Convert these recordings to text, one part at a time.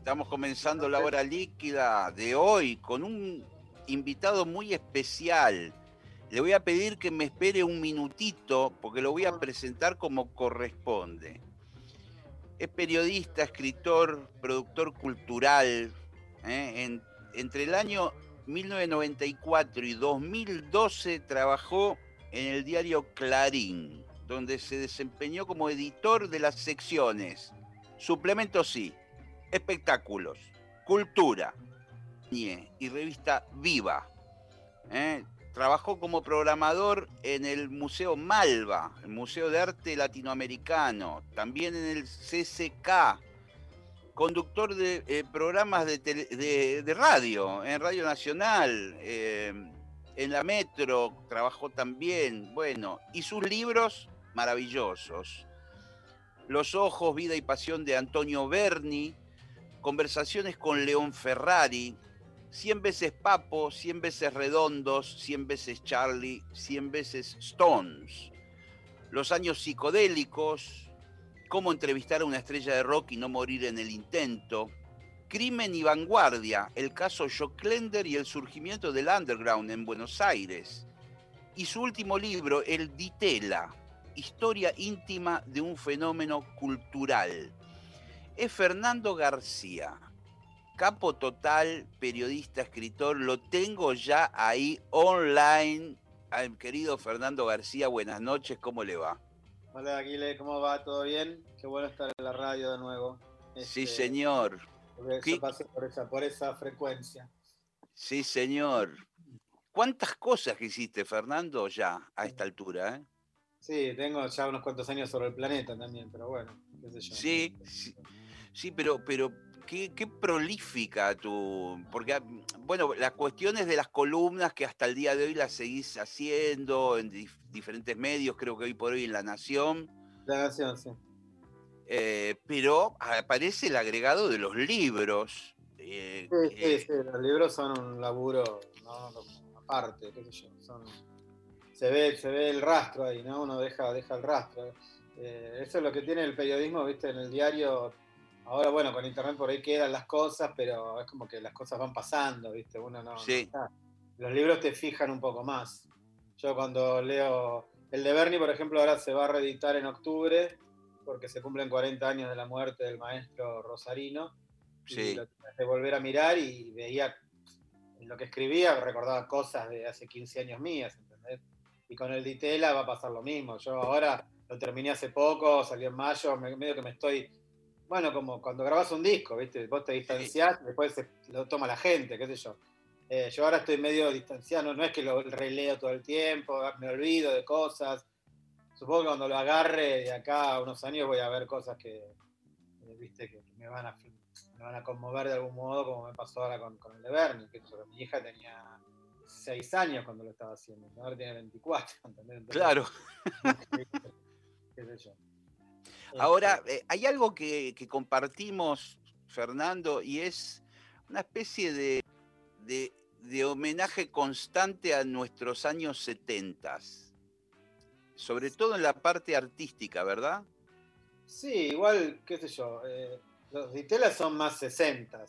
Estamos comenzando la hora líquida de hoy con un invitado muy especial. Le voy a pedir que me espere un minutito porque lo voy a presentar como corresponde. Es periodista, escritor, productor cultural. ¿eh? entre el año 1994 y 2012 trabajó en el diario Clarín, donde se desempeñó como editor de las secciones Suplemento Sí, espectáculos, cultura y revista Viva. ¿eh? Trabajó como programador en el Museo Malva, el Museo de Arte Latinoamericano, también en el CCK, conductor de eh, programas de, radio, en Radio Nacional, eh, en la Metro, trabajó también, bueno, y sus libros maravillosos. Los ojos, vida y pasión de Antonio Berni, Conversaciones con León Ferrari, 100 veces Papo, 100 veces Redondos, 100 veces Charlie, 100 veces Stones. Los años psicodélicos, cómo entrevistar a una estrella de rock y no morir en el intento. Crimen y vanguardia, el caso Joclender y el surgimiento del underground en Buenos Aires. Y su último libro, El Ditela, historia íntima de un fenómeno cultural es Fernando García. Capo total, periodista, escritor, lo tengo ya ahí online. Al querido Fernando García, buenas noches, ¿cómo le va? Hola Aguile, ¿cómo va? ¿Todo bien? Qué bueno estar en la radio de nuevo. sí, este, señor. por esa, por esa frecuencia. Sí, señor. ¿Cuántas cosas hiciste, Fernando, ya a esta altura? Eh? Sí, tengo ya unos cuantos años sobre el planeta también, pero bueno, qué sé yo. Sí, sí. Sí, pero, pero qué, prolífica tu. Porque, ah, bueno, las cuestiones de las columnas que hasta el día de hoy las seguís haciendo en diferentes medios, creo que hoy por hoy en La Nación. La Nación, sí. Eh, pero aparece el agregado de los libros. Eh, sí, sí, los libros son un laburo aparte, qué sé yo. se, ve, se ve el rastro ahí, ¿no? Uno deja, deja el rastro. Eh, eso es lo que tiene el periodismo, viste, en el diario Ahora, bueno, con internet por ahí quedan las cosas, pero es como que las cosas van pasando, ¿viste? Uno no. Sí. los libros te fijan un poco más. Yo cuando leo. El de Bernie, por ejemplo, ahora se va a reeditar en octubre, porque se cumplen 40 años de la muerte del maestro Rosarino. Sí. Y lo de volver a mirar y veía lo que escribía, recordaba cosas de hace 15 años mías, ¿entendés? Y con el Ditela va a pasar lo mismo. Yo ahora lo terminé hace poco, salió en mayo, medio que me estoy bueno, como cuando grabas un disco, ¿viste? Vos te distanciás, después lo toma la gente, qué sé yo. Eh, yo ahora estoy medio distanciado, no es que lo releo todo el tiempo, me olvido de cosas. Supongo que cuando lo agarre de acá a unos años voy a ver cosas que, eh, viste, que, me, van a, me van a conmover de algún modo, como me pasó ahora con, el de Bernie, que mi hija tenía seis años cuando lo estaba haciendo, ahora tiene 24. claro. ¿Qué sé yo? Ahora, eh, hay algo que, compartimos, Fernando, y es una especie de, homenaje constante a nuestros años 70, sobre todo en la parte artística, ¿verdad? Sí, igual, qué sé yo, eh, los Ditelas son más 60.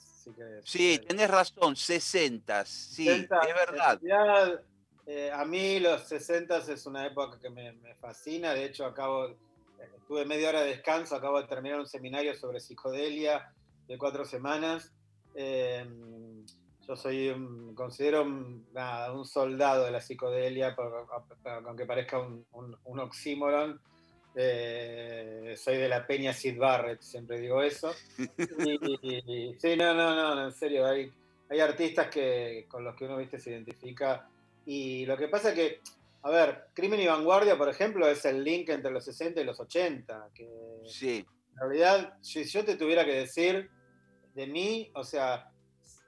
sí, tenés razón, 60, sí, es verdad. Eh, a mí los 60 es una época que me, me fascina, de hecho acabo tuve media hora de descanso, acabo de terminar un seminario sobre psicodelia de cuatro semanas. Eh, yo soy, un, considero un, soldado de la psicodelia, aunque parezca un, oxímoron. Eh, soy de la peña Sid Barrett, siempre digo eso. sí, no, no, no, en serio, hay, hay artistas que, con los que uno ¿viste, se identifica. Y lo que pasa es que a ver, Crimen y Vanguardia, por ejemplo, es el link entre los 60 y los 80. Que sí. En realidad, si yo te tuviera que decir de mí, o sea,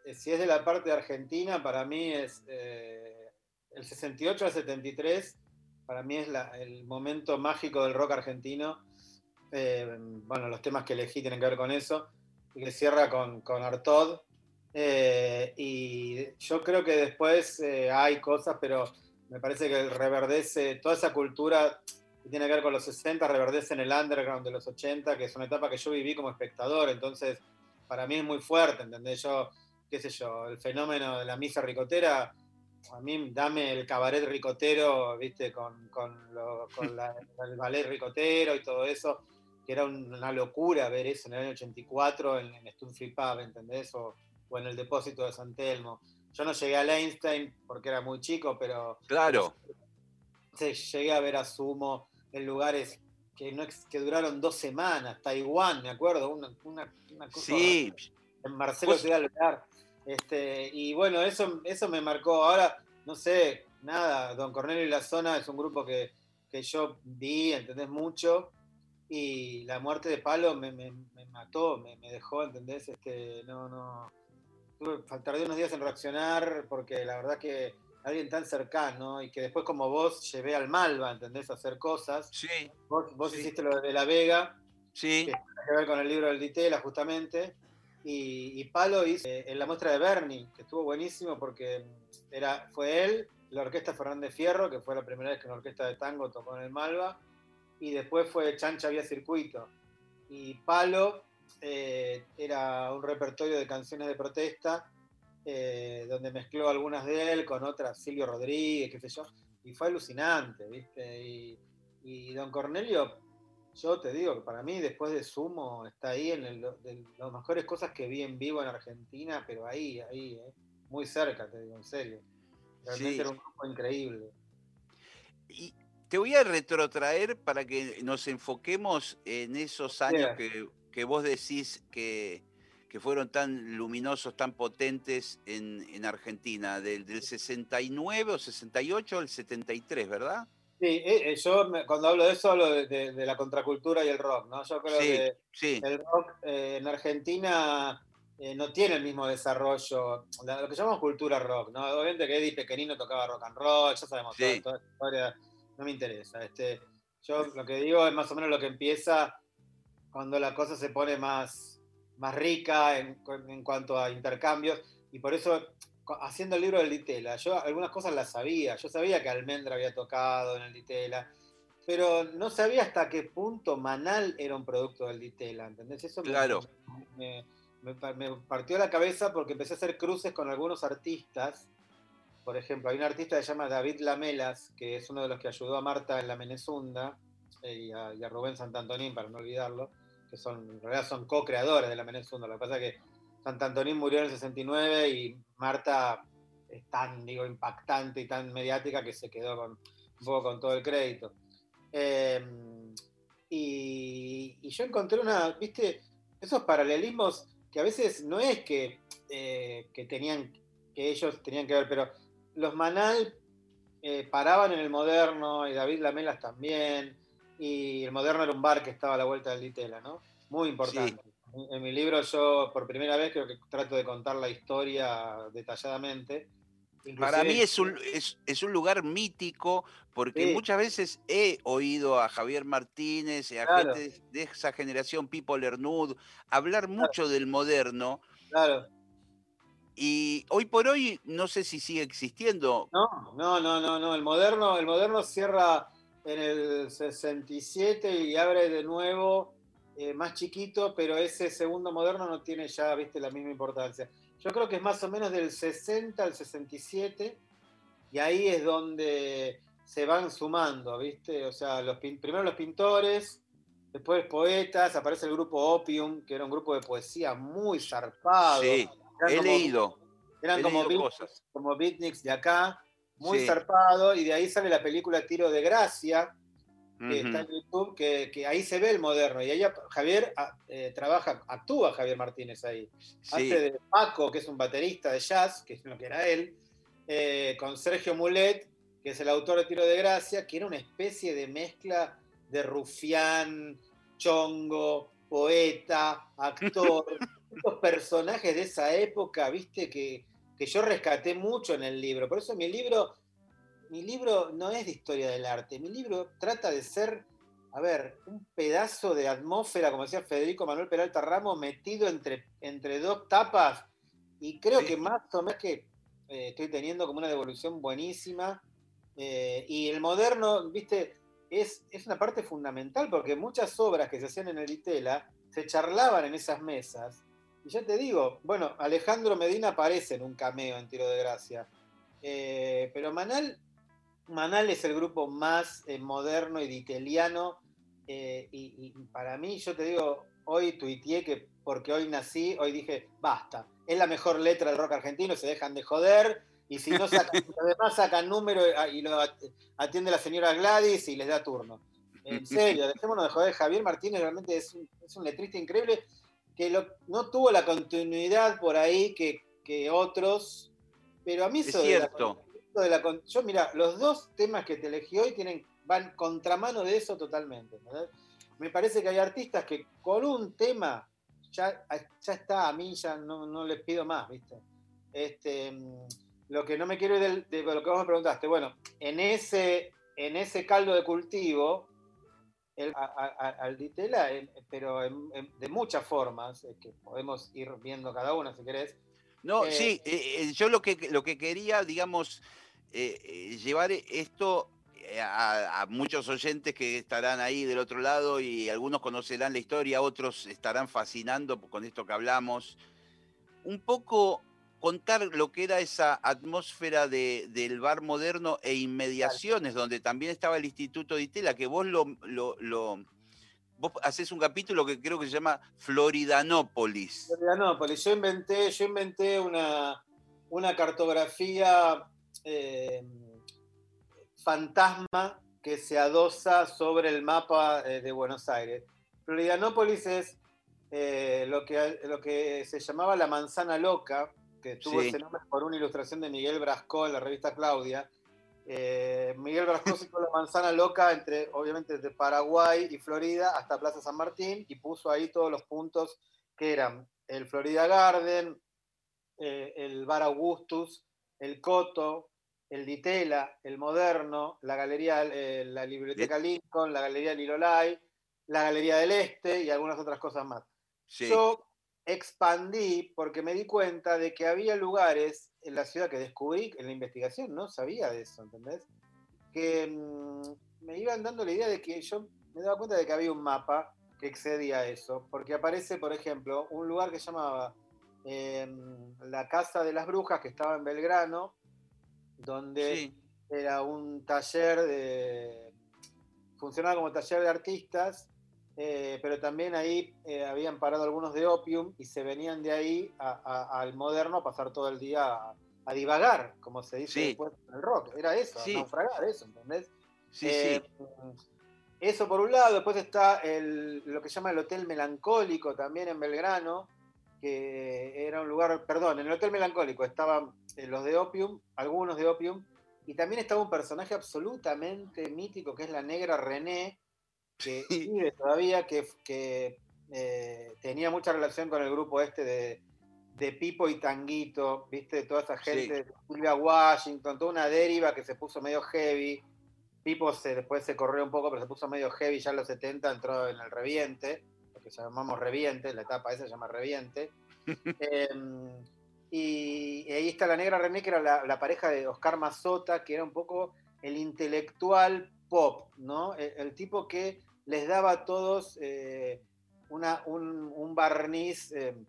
eh, si es de la parte de Argentina, para mí es eh, el 68 al 73, para mí es el momento mágico del rock argentino. Eh, bueno, los temas que elegí tienen que ver con eso, y que cierra con, con Artod. y yo creo que después hay cosas, pero me parece que reverdece toda esa cultura que tiene que ver con los 60, reverdece en el underground de los 80, que es una etapa que yo viví como espectador, entonces para mí es muy fuerte, ¿entendés? Yo qué sé yo, el fenómeno de la misa ricotera, a mí dame el cabaret ricotero, viste, con, el ballet ricotero y todo eso, que era una locura ver eso en el año 84 en, en Stunfree Pub, ¿entendés? O, en el depósito de San Telmo. Yo no llegué a Einstein porque era muy chico, pero... Claro. llegué a ver a Sumo en lugares que, no, que duraron dos semanas, Taiwán, me acuerdo, una, cosa... Sí. En Marcelo Ciudad Lugar. Este, y bueno, eso, eso me marcó. Ahora, no sé, nada, Don Cornelio y la Zona es un grupo que, yo vi, entendés mucho, y la muerte de Palo me, mató, me, dejó, ¿entendés? Este, no, no. Tardé unos días en reaccionar porque la verdad que alguien tan cercano y que después como vos llevé al Malva, ¿entendés? A hacer cosas. Sí. Vos, hiciste lo de La Vega. Sí. Que tiene que ver con el libro del Ditela, justamente. Y, Palo hizo eh, en la muestra de Bernie, que estuvo buenísimo porque era, fue él, la orquesta Fernández Fierro, que fue la primera vez que una orquesta de tango tocó en el Malva, y después fue Chancha Vía Circuito. Y Palo eh, era un repertorio de canciones de protesta, eh, donde mezcló algunas de él con otras, Silvio Rodríguez, qué sé yo, y fue alucinante, ¿viste? Y, y Don Cornelio yo te digo que para mí, después de Sumo, está ahí en las mejores cosas que vi en vivo en Argentina, pero ahí, ahí, eh, muy cerca, te digo, en serio. Realmente era un grupo increíble. Y te voy a retrotraer para que nos enfoquemos en esos años que, vos decís que, fueron tan luminosos, tan potentes en, Argentina, del, del 69 o 68 al 73, ¿verdad? Sí, eh, eh, yo cuando hablo de eso hablo de, la contracultura y el rock, ¿no? Yo creo que el rock eh, en Argentina no tiene el mismo desarrollo, lo que llamamos cultura rock, ¿no? Obviamente que Eddie Pequeñino tocaba rock and roll, ya sabemos toda, esa historia, no me interesa. Este, yo lo que digo es más o menos lo que empieza cuando la cosa se pone más, más rica en, en cuanto a intercambios, y por eso haciendo el libro del Ditela, yo algunas cosas las sabía. Yo sabía que Almendra había tocado en el Ditela, pero no sabía hasta qué punto Manal era un producto del Ditela, ¿entendés? Eso claro. me, partió la cabeza porque empecé a hacer cruces con algunos artistas. Por ejemplo, hay un artista que se llama David Lamelas, que es uno de los que ayudó a Marta en la Menezunda, eh, y, a, y, a, Rubén Santantonín, para no olvidarlo, que son, en realidad son co-creadores de la Menezunda. Lo que pasa es que Santantonín murió en el 69 y Marta es tan digo, impactante y tan mediática que se quedó con, un poco con todo el crédito. Em, y, yo encontré una, viste, esos paralelismos que a veces no es que, eh, que tenían, que ellos tenían que ver, pero los Manal eh, paraban en el moderno y David Lamelas también, y el moderno era un bar que estaba a la vuelta del Ditela, ¿no? Muy importante. En mi libro yo por primera vez creo que trato de contar la historia detalladamente. Para mí es un, es, un lugar mítico porque muchas veces he oído a Javier Martínez y a gente de esa generación, Pipo Lernud, hablar mucho del moderno. Claro. Y hoy por hoy no sé si sigue existiendo. No, no, no, no, no. El moderno, el moderno cierra en el 67 y abre de nuevo eh, más chiquito, pero ese segundo moderno no tiene ya, viste, la misma importancia. Yo creo que es más o menos del 60 al 67, y ahí es donde se van sumando, viste, o sea, los, primero los pintores, después poetas, aparece el grupo Opium, que era un grupo de poesía muy zarpado. Sí, he leído. Eran como, cosas. como beatniks de acá, muy zarpado, y de ahí sale la película Tiro de Gracia, que está en YouTube, que, ahí se ve el moderno. Y ella, Javier ah, eh, trabaja, actúa Javier Martínez ahí. Hace de Paco, que es un baterista de jazz, que es lo que era él, eh, con Sergio Mulet, que es el autor de Tiro de Gracia, que era una especie de mezcla de rufián, chongo, poeta, actor. estos personajes de esa época, viste, que, que yo rescaté mucho en el libro. Por eso mi libro, mi libro no es de historia del arte, mi libro trata de ser, a ver, un pedazo de atmósfera, como decía Federico Manuel Peralta Ramos, metido entre, entre dos tapas, y creo que más o menos que eh, estoy teniendo como una devolución buenísima. Eh, y el moderno, viste, es, es, una parte fundamental, porque muchas obras que se hacían en el Itela se charlaban en esas mesas. Y ya te digo, bueno, Alejandro Medina aparece en un cameo en Tiro de Gracia. Eh, pero Manal, Manal es el grupo más moderno y diteliano. Y, y, para mí, yo te digo, hoy tuiteé que porque hoy nací, hoy dije, basta, es la mejor letra del rock argentino, se dejan de joder, y si no sacan, además sacan número ah, y lo atiende la señora Gladys y les da turno. En serio, dejémonos de joder, Javier Martínez realmente es un, es un letrista increíble que no tuvo la continuidad por ahí que, que otros, pero a mí eso es cierto. De la, yo mira, los dos temas que te elegí hoy tienen, van contramano de eso totalmente. Me parece que hay artistas que con un tema ya, ya está, a mí ya no, no les pido más, ¿viste? Este, lo que no me quiero ir de, lo que vos me preguntaste, bueno, en ese, en ese caldo de cultivo, el, al Ditela, pero de muchas formas, que podemos ir viendo cada una si querés. No, eh, sí, eh, eh, yo lo que, lo que quería, digamos, llevar esto a, muchos oyentes que estarán ahí del otro lado y algunos conocerán la historia, otros estarán fascinando con esto que hablamos. Un poco contar lo que era esa atmósfera del bar moderno e inmediaciones, donde también estaba el Instituto de Itela, que vos lo, lo, vos haces un capítulo que creo que se llama Floridanópolis. Floridanópolis. Yo inventé, yo inventé una, una cartografía eh, fantasma que se adosa sobre el mapa eh, de Buenos Aires. Florianópolis es eh, lo, que, lo que se llamaba la manzana loca, que tuvo ese nombre por una ilustración de Miguel Brasco en la revista Claudia. Eh, Miguel Brasco hizo la manzana loca entre, obviamente, de Paraguay y Florida hasta Plaza San Martín y puso ahí todos los puntos que eran el Florida Garden, el Bar Augustus, el Coto, el Ditela, el Moderno, la Galería, eh, la Biblioteca Lincoln, la Galería Lilolay, la Galería del Este y algunas otras cosas más. Yo expandí porque me di cuenta de que había lugares en la ciudad que descubrí en la investigación, no sabía de eso, ¿entendés? Que mm, me iban dando la idea de que yo me daba cuenta de que había un mapa que excedía eso, porque aparece, por ejemplo, un lugar que llamaba em, la Casa de las Brujas, que estaba en Belgrano, donde era un taller de. funcionaba como taller de artistas, eh, pero también ahí eh, habían parado algunos de Opium y se venían de ahí al moderno a pasar todo el día a, divagar, como se dice después en el rock. Era eso, naufragar, eso, ¿entendés? Sí, sí. Eh, eso por un lado, después está lo que se llama el Hotel Melancólico también en Belgrano, que era un lugar, perdón, en el Hotel Melancólico estaban eh, los de Opium, algunos de Opium, y también estaba un personaje absolutamente mítico que es la negra René, que vive todavía, que, que eh, tenía mucha relación con el grupo este de, de Pipo y Tanguito, viste, toda esa gente, Silvia Washington, toda una deriva que se puso medio heavy. Pipo se, después se corrió un poco, pero se puso medio heavy ya en los 70, entró en el reviente que llamamos Reviente, la etapa esa se llama Reviente. Em, y, ahí está la negra René, que era la, pareja de Oscar Mazota, que era un poco el intelectual pop, ¿no? El, tipo que les daba a todos eh, una, un, barniz em,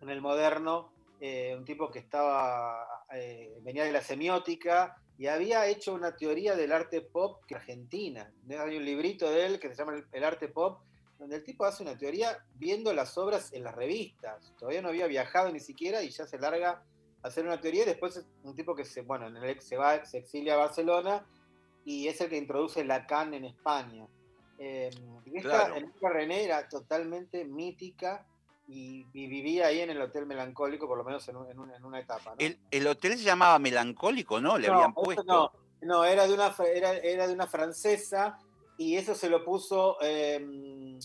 en el moderno, eh, un tipo que estaba, eh, venía de la semiótica y había hecho una teoría del arte pop que Argentina. Hay un librito de él que se llama el arte pop, donde el tipo hace una teoría viendo las obras en las revistas. Todavía no había viajado ni siquiera y ya se larga a hacer una teoría y después es un tipo que se, bueno, en el, se va, se exilia a Barcelona y es el que introduce Lacan en España. Eh, y esta René era totalmente mítica y, vivía ahí en el Hotel Melancólico, por lo menos en, una etapa. El, hotel se llamaba Melancólico, ¿no? Le habían puesto. No, no era, de una, era, era de una francesa y eso se lo puso em,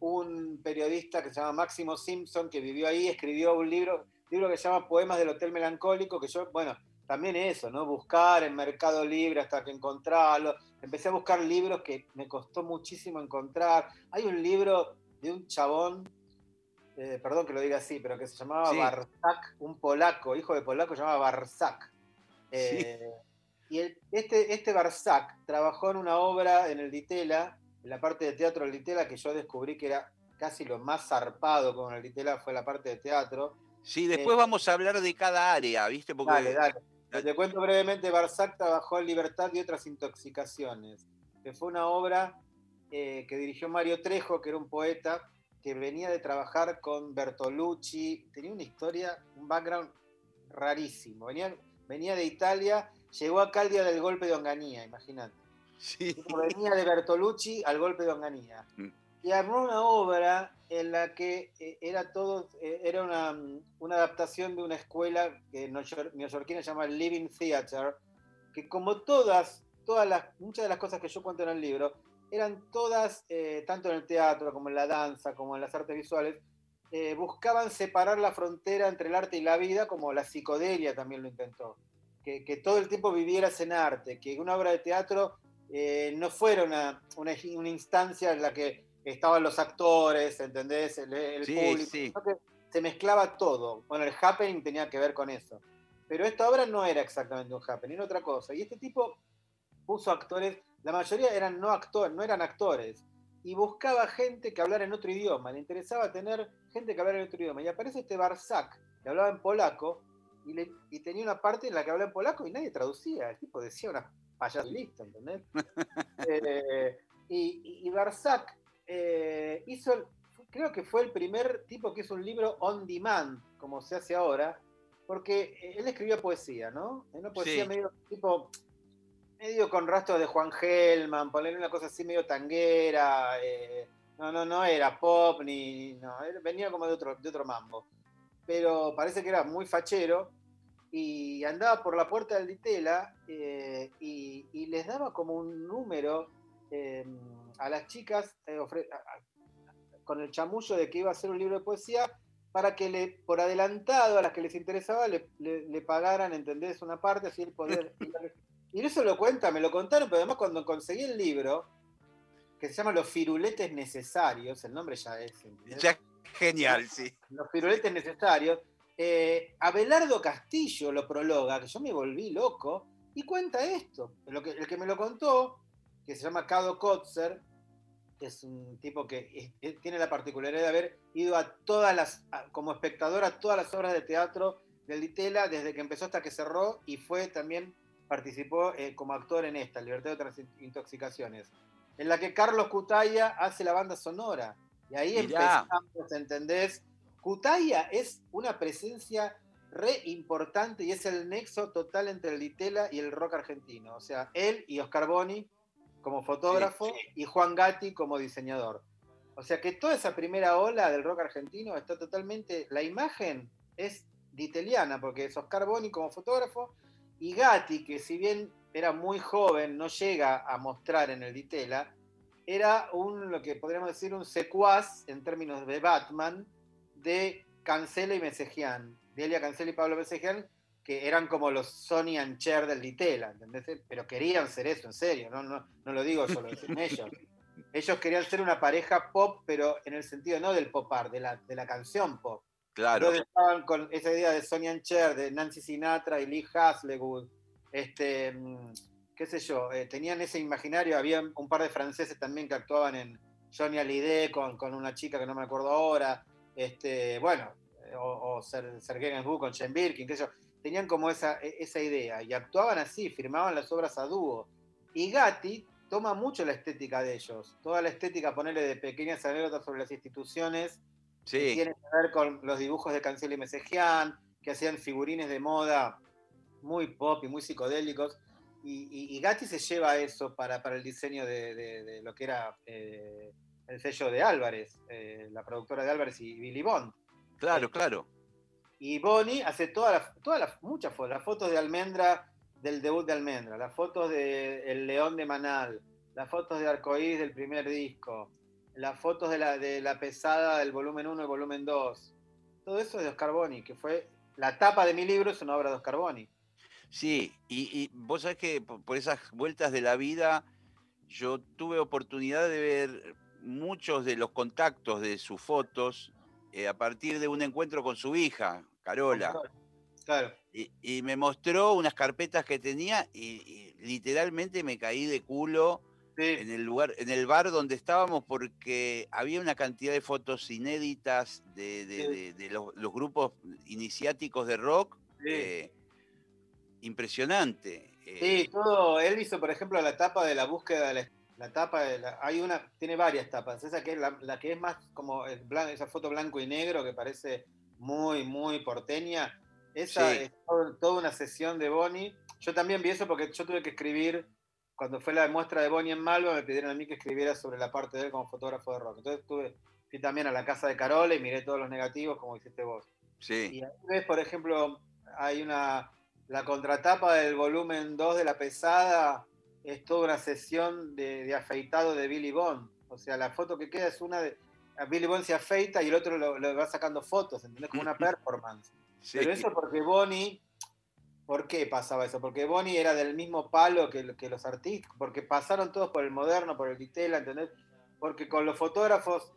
un periodista que se llama Máximo Simpson, que vivió ahí, escribió un libro, libro que se llama Poemas del Hotel Melancólico, que yo, bueno, también eso, ¿no? Buscar en Mercado Libre hasta que encontrarlo. Empecé a buscar libros que me costó muchísimo encontrar. Hay un libro de un chabón, eh, perdón que lo diga así, pero que se llamaba Barzak, un polaco, hijo de polaco, se llamaba Barzak. Eh, y este, este Barzak trabajó en una obra en el Ditela, en la parte de teatro del Ditela, que yo descubrí que era casi lo más zarpado con el Ditela, fue la parte de teatro. Sí, después eh, vamos a hablar de cada área, ¿viste? Porque dale, dale. Te cuento brevemente, Barzac trabajó en Libertad y otras intoxicaciones, que fue una obra eh, que dirigió Mario Trejo, que era un poeta que venía de trabajar con Bertolucci, tenía una historia, un background rarísimo, venía, venía de Italia, llegó acá el día del golpe de Onganía, imagínate. Sí. Venía de Bertolucci al golpe de Onganía. Mm y armó una obra en la que eh, era todo, eh, era una, una, adaptación de una escuela que neoyorquina llama Living Theater, que como todas, todas las, muchas de las cosas que yo cuento en el libro, eran todas, eh, tanto en el teatro como en la danza, como en las artes visuales, buscaban separar la frontera entre el arte y la vida, como la psicodelia también lo intentó. Que, que todo el tiempo vivieras en arte, que una obra de teatro no fuera una, una instancia en la que estaban los actores, ¿entendés? El, público. se mezclaba todo. Bueno, el happening tenía que ver con eso. Pero esta obra no era exactamente un happening, era otra cosa. Y este tipo puso actores, la mayoría eran no actores, no eran actores. Y buscaba gente que hablara en otro idioma. Le interesaba tener gente que hablara en otro idioma. Y aparece este Barzak, que hablaba en polaco, y, tenía una parte en la que hablaba en polaco y nadie traducía. El tipo decía una payas lista, ¿entendés? Eh, y, y, Barzak eh, hizo, creo que fue el primer tipo que hizo un libro on demand, como se hace ahora, porque eh, él escribía poesía, ¿no? Una poesía medio tipo, medio con rastros de Juan Gelman, ponerle una cosa así medio tanguera, eh, no, no, no era pop ni, no, venía como de otro, de otro mambo. Pero parece que era muy fachero y andaba por la puerta del Ditela y, y, les daba como un número a las chicas eh, con el chamullo de que iba a hacer un libro de poesía para que le, por adelantado a las que les interesaba le, pagaran, ¿entendés? Una parte, así el poder. y eso lo cuenta, me lo contaron, pero además cuando conseguí el libro, que se llama Los firuletes necesarios, el nombre ya es. Ya genial, sí. Los firuletes necesarios. Eh, Abelardo Castillo lo prologa, que yo me volví loco, y cuenta esto. Lo que, el que me lo contó que se llama Cado Kotzer, que es un tipo que tiene la particularidad de haber ido a todas las, como espectador a todas las obras de teatro del Ditela desde que empezó hasta que cerró y fue también, participó eh, como actor en esta, Libertad de otras intoxicaciones, en la que Carlos Cutaya hace la banda sonora. Y ahí empezamos, ¿entendés? Cutaya es una presencia re importante y es el nexo total entre el Ditela y el rock argentino. O sea, él y Oscar Boni como fotógrafo y Juan Gatti como diseñador. O sea que toda esa primera ola del rock argentino está totalmente. La imagen es diteliana, porque es Oscar Boni como fotógrafo y Gatti, que si bien era muy joven, no llega a mostrar en el Ditela, era un, lo que podríamos decir, un secuaz en términos de Batman de Cancela y Mesejian, de Elia Cancela y Pablo Mesejian, que eran como los Sony and Cher del Ditela, ¿entendés? Pero querían ser eso, en serio, no, no, no lo digo yo, lo dicen ellos. Ellos querían ser una pareja pop, pero en el sentido no del popar, de la, de la canción pop. Claro. Entonces estaban con esa idea de Sonny and Cher, de Nancy Sinatra y Lee Haslewood, este, mm, qué sé yo, eh, tenían ese imaginario, había un par de franceses también que actuaban en Johnny Hallyday con, con una chica que no me acuerdo ahora, este, bueno, eh, o, o Sergei Gainsbourg con Jane Birkin, qué sé yo tenían como esa, e, esa idea y actuaban así, firmaban las obras a dúo. Y Gatti toma mucho la estética de ellos, toda la estética, ponerle de pequeñas anécdotas sobre las instituciones, sí. que tiene que ver con los dibujos de Cancel y Mesejian, que hacían figurines de moda muy pop y muy psicodélicos. Y, Gatti se lleva eso para, para el diseño de, lo que era eh, el sello de Álvarez, eh, la productora de Álvarez y Billy Bond. Claro, claro. Y Bonnie hace todas las, todas muchas fotos, las fotos de Almendra, del debut de Almendra, las fotos de El León de Manal, las fotos de Arcoíris del primer disco, las fotos de la, de la pesada del volumen 1 y volumen 2. Todo eso es de Oscar Boni, que fue la tapa de mi libro, es una obra de Oscar Boni. Sí, y, vos sabés que por, esas vueltas de la vida yo tuve oportunidad de ver muchos de los contactos de sus fotos eh, a partir de un encuentro con su hija, Carola. Claro. Y, me mostró unas carpetas que tenía y, literalmente me caí de culo en el lugar, en el bar donde estábamos, porque había una cantidad de fotos inéditas de, los, grupos iniciáticos de rock. Eh, impresionante. Sí, eh. todo. Él hizo, por ejemplo, la etapa de la búsqueda de la, tapa de la, hay una, tiene varias tapas. Esa que es la, que es más como esa foto blanco y negro que parece muy, muy porteña. Esa es toda una sesión de Bonnie. Yo también vi eso porque yo tuve que escribir, cuando fue la muestra de Bonnie en Malva, me pidieron a mí que escribiera sobre la parte de él como fotógrafo de rock. Entonces tuve, fui también a la casa de Carola y miré todos los negativos como hiciste vos. Sí. Y a ves, por ejemplo, hay una, la contratapa del volumen 2 de La Pesada es toda una sesión de, afeitado de Billy Bond. O sea, la foto que queda es una de. Billy Bond se afeita y el otro lo, va sacando fotos, ¿entendés? Como una performance. Pero eso porque Bonnie. ¿Por qué pasaba eso? Porque Bonnie era del mismo palo que, que los artistas, porque pasaron todos por el moderno, por el Ditela, ¿entendés? Porque con los fotógrafos,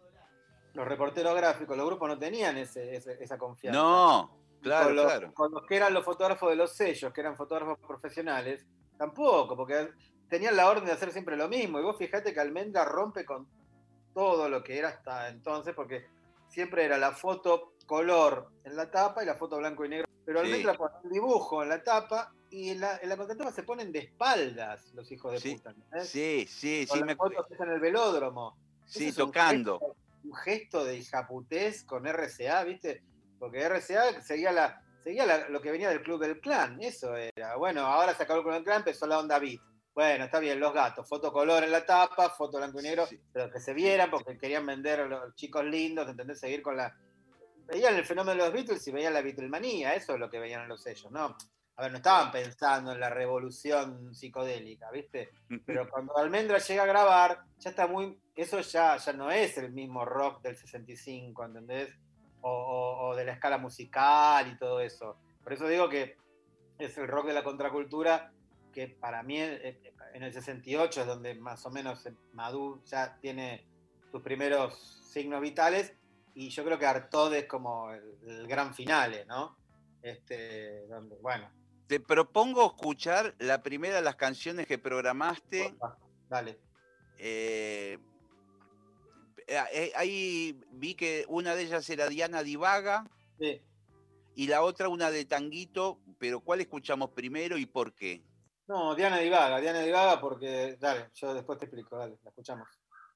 los reporteros gráficos, los grupos no tenían esa confianza. No, Claro, con los, claro. Con los que eran los fotógrafos de los sellos, que eran fotógrafos profesionales, tampoco, porque tenían la orden de hacer siempre lo mismo. Y vos fijate que Almendra rompe con todo lo que era hasta entonces, porque siempre era la foto color en la tapa y la foto blanco y negro. Pero Almendra pone un dibujo en la tapa y en la, en la se ponen de espaldas los hijos de puta. Sí, sí, sí. me... fotos en el velódromo. Sí, tocando. Un gesto, de hijaputés con RCA, ¿viste? Porque RCA seguía, la, seguía lo que venía del Club del Clan, eso era. Bueno, ahora se acabó el Club del Clan, empezó la onda beat. Bueno, está bien, los gatos, foto color en la tapa, foto blanco y negro, pero que se vieran porque querían vender a los chicos lindos, ¿entendés? Seguir con la... Veían el fenómeno de los Beatles y veían la Beatlemanía, eso es lo que veían en los sellos, ¿no? A ver, no estaban pensando en la revolución psicodélica, ¿viste? Pero cuando Almendra llega a grabar, ya está muy... Eso ya, ya no es el mismo rock del 65, ¿entendés? o, de la escala musical y todo eso. Por eso digo que es el rock de la contracultura que para mí eh, en el 68 es donde más o menos Madú ya tiene sus primeros signos vitales y yo creo que Artod es como el, gran finale, ¿no? Este, donde, bueno. Te propongo escuchar la primera de las canciones que programaste. Dale. Eh, eh, eh, ahí vi que una de ellas era Diana Divaga y la otra una de Tanguito, pero ¿cuál escuchamos primero y por qué? No, Diana Divaga, Diana Divaga porque, dale, yo después te explico, dale, la escuchamos.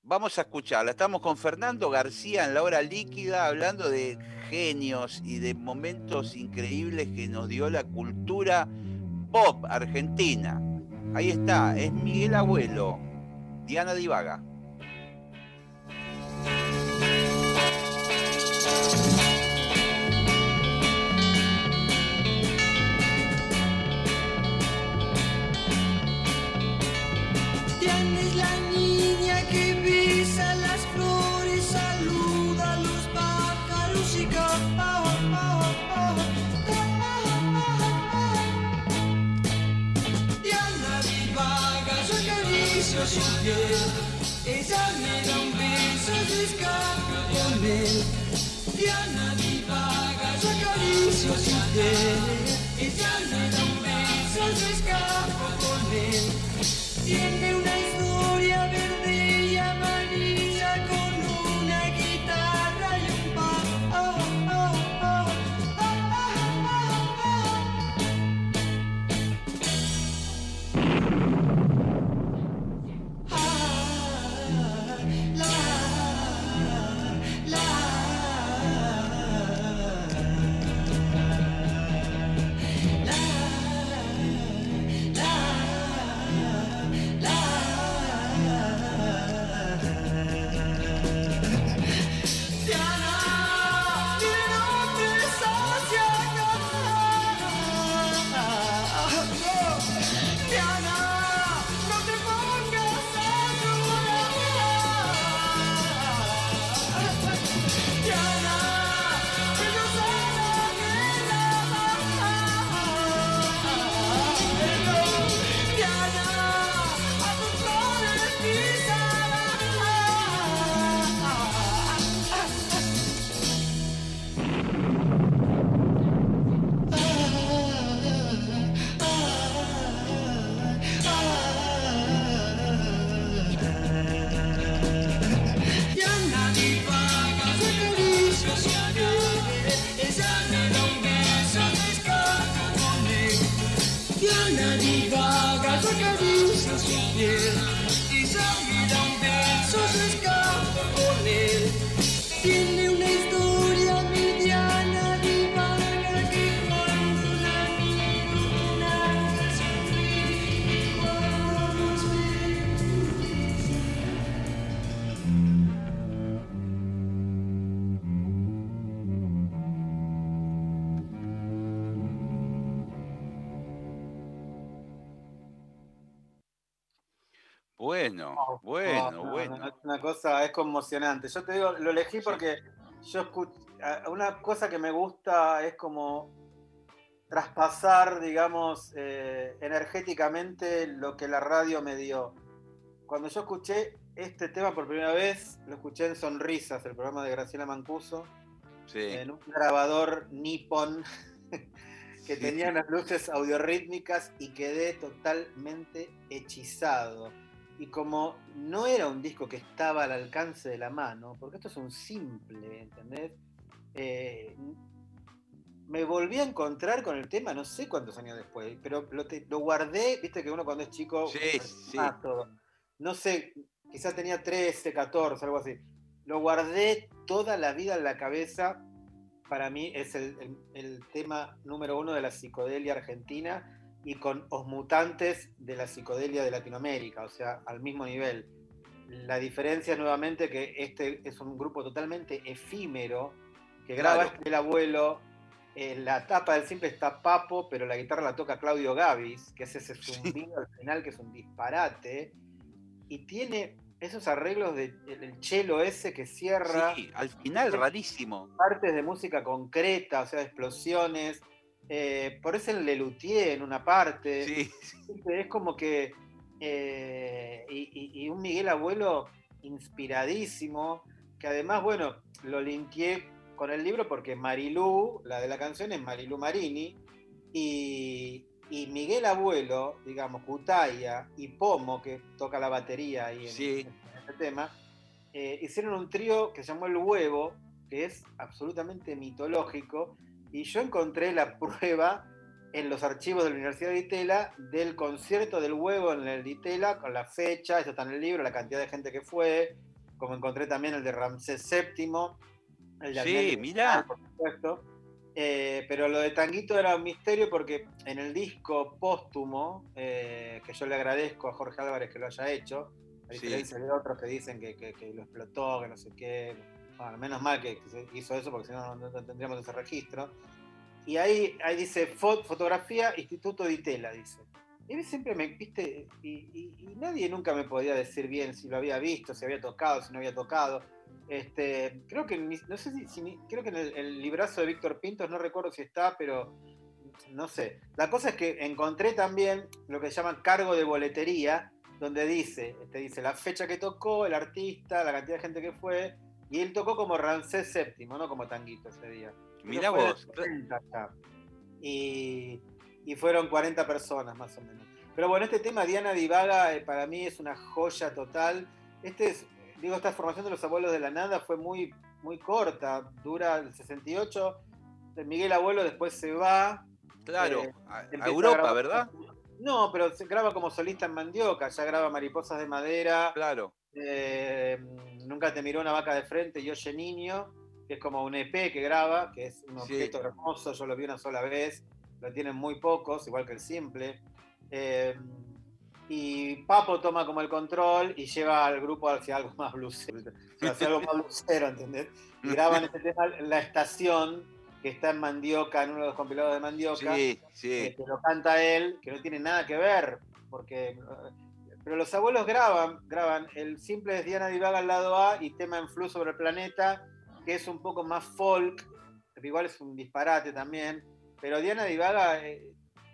Vamos a escucharla. Estamos con Fernando García en la hora líquida hablando de genios y de momentos increíbles que nos dio la cultura pop argentina. Ahí está, es Miguel Abuelo, Diana Divaga. Ella me da un beso, se escapa con él. Diana divaga, yo acaricio su piel. Ella me da un beso, se escapa con él. Tiene una conmocionante. Yo te digo, lo elegí porque yo escucho, una cosa que me gusta es como traspasar, digamos, eh, energéticamente lo que la radio me dio. Cuando yo escuché este tema por primera vez, lo escuché en Sonrisas, el programa de Graciela Mancuso, Sí. en un grabador Nippon que Sí. tenía unas luces audiorítmicas y quedé totalmente hechizado. Y como no era un disco que estaba al alcance de la mano, porque esto es un simple, ¿entendés? Eh, me volví a encontrar con el tema no sé cuántos años después, pero lo, te- lo guardé, viste que uno cuando es chico... Sí, sí. todo. No sé, quizás tenía 13, 14, algo así. Lo guardé toda la vida en la cabeza. Para mí es el, el- el tema número uno de la psicodelia argentina y con os mutantes de la psicodelia de Latinoamérica, o sea, al mismo nivel. La diferencia nuevamente que este es un grupo totalmente efímero que graba Claro. este el abuelo. En la tapa del simple está Papo, pero la guitarra la toca Claudio Gavis, que es ese zumbido al final que es un disparate. Y tiene esos arreglos del el cello ese que cierra Sí, al final, rarísimo. partes de música concreta, o sea, explosiones. Eh, por eso el Lelutier en una parte. Sí, Es como que. eh, y, y- y un Miguel Abuelo inspiradísimo, que además, bueno, lo linkeé con el libro porque Marilú, la de la canción es Marilú Marini, y, y Miguel Abuelo, digamos, Cutaya y Pomo, que toca la batería ahí en, Sí. este tema, eh, hicieron un trío que se llamó El Huevo, que es absolutamente mitológico, y yo encontré la prueba en los archivos de la Universidad de Ditela del concierto del huevo en el Ditela, con la fecha, eso está en el libro, la cantidad de gente que fue, como encontré también el de Ramsés VII, el de Sí, mirá. por supuesto. Eh, pero lo de Tanguito era un misterio porque en el disco póstumo, eh, que yo le agradezco a Jorge Álvarez que lo haya hecho, a Sí. diferencia de otros que dicen que, que- que lo explotó, que no sé qué, bueno, menos mal que, que se hizo eso porque si no, no tendríamos ese registro. Y ahí, ahí dice fo- fotografía, Instituto de Itela, dice. Y siempre me, viste, y, y- y nadie nunca me podía decir bien si lo había visto, si había tocado, si no había tocado. Este, creo que, no sé si, si creo que en el, el librazo de Víctor Pintos, no recuerdo si está, pero no sé. La cosa es que encontré también lo que llaman cargo de boletería, donde dice, te dice la fecha que tocó, el artista, la cantidad de gente que fue, y él tocó como Ramsés VII, no como Tanguito ese día. El vos. 70 ya. Y, y fueron 40 personas más o menos. Pero bueno, este tema Diana Divaga eh, para mí es una joya total. Este es, digo, esta formación de los abuelos de la nada fue muy, muy corta, dura el 68. Miguel Abuelo después se va. Claro, Eh, a, Europa, ¿verdad? No, pero se graba como solista en Mandioca, ya graba Mariposas de Madera, Claro. eh, Nunca te miró una vaca de frente y Oye Niño, que es como un EP que graba, que es un Sí. objeto hermoso, yo lo vi una sola vez, lo tienen muy pocos, igual que el simple. Eh, y Papo toma como el control y lleva al grupo hacia algo más blusero, hacia algo más blusero, ¿entendés? Y graban este tema la estación que está en Mandioca, en uno de los compilados de Mandioca Sí, sí. que lo canta él, que no tiene nada que ver, porque eh, pero los abuelos graban, graban el simple es Diana Divaga al lado A y tema en Flu sobre el planeta, que es un poco más folk, pero igual es un disparate también, pero Diana Divaga eh,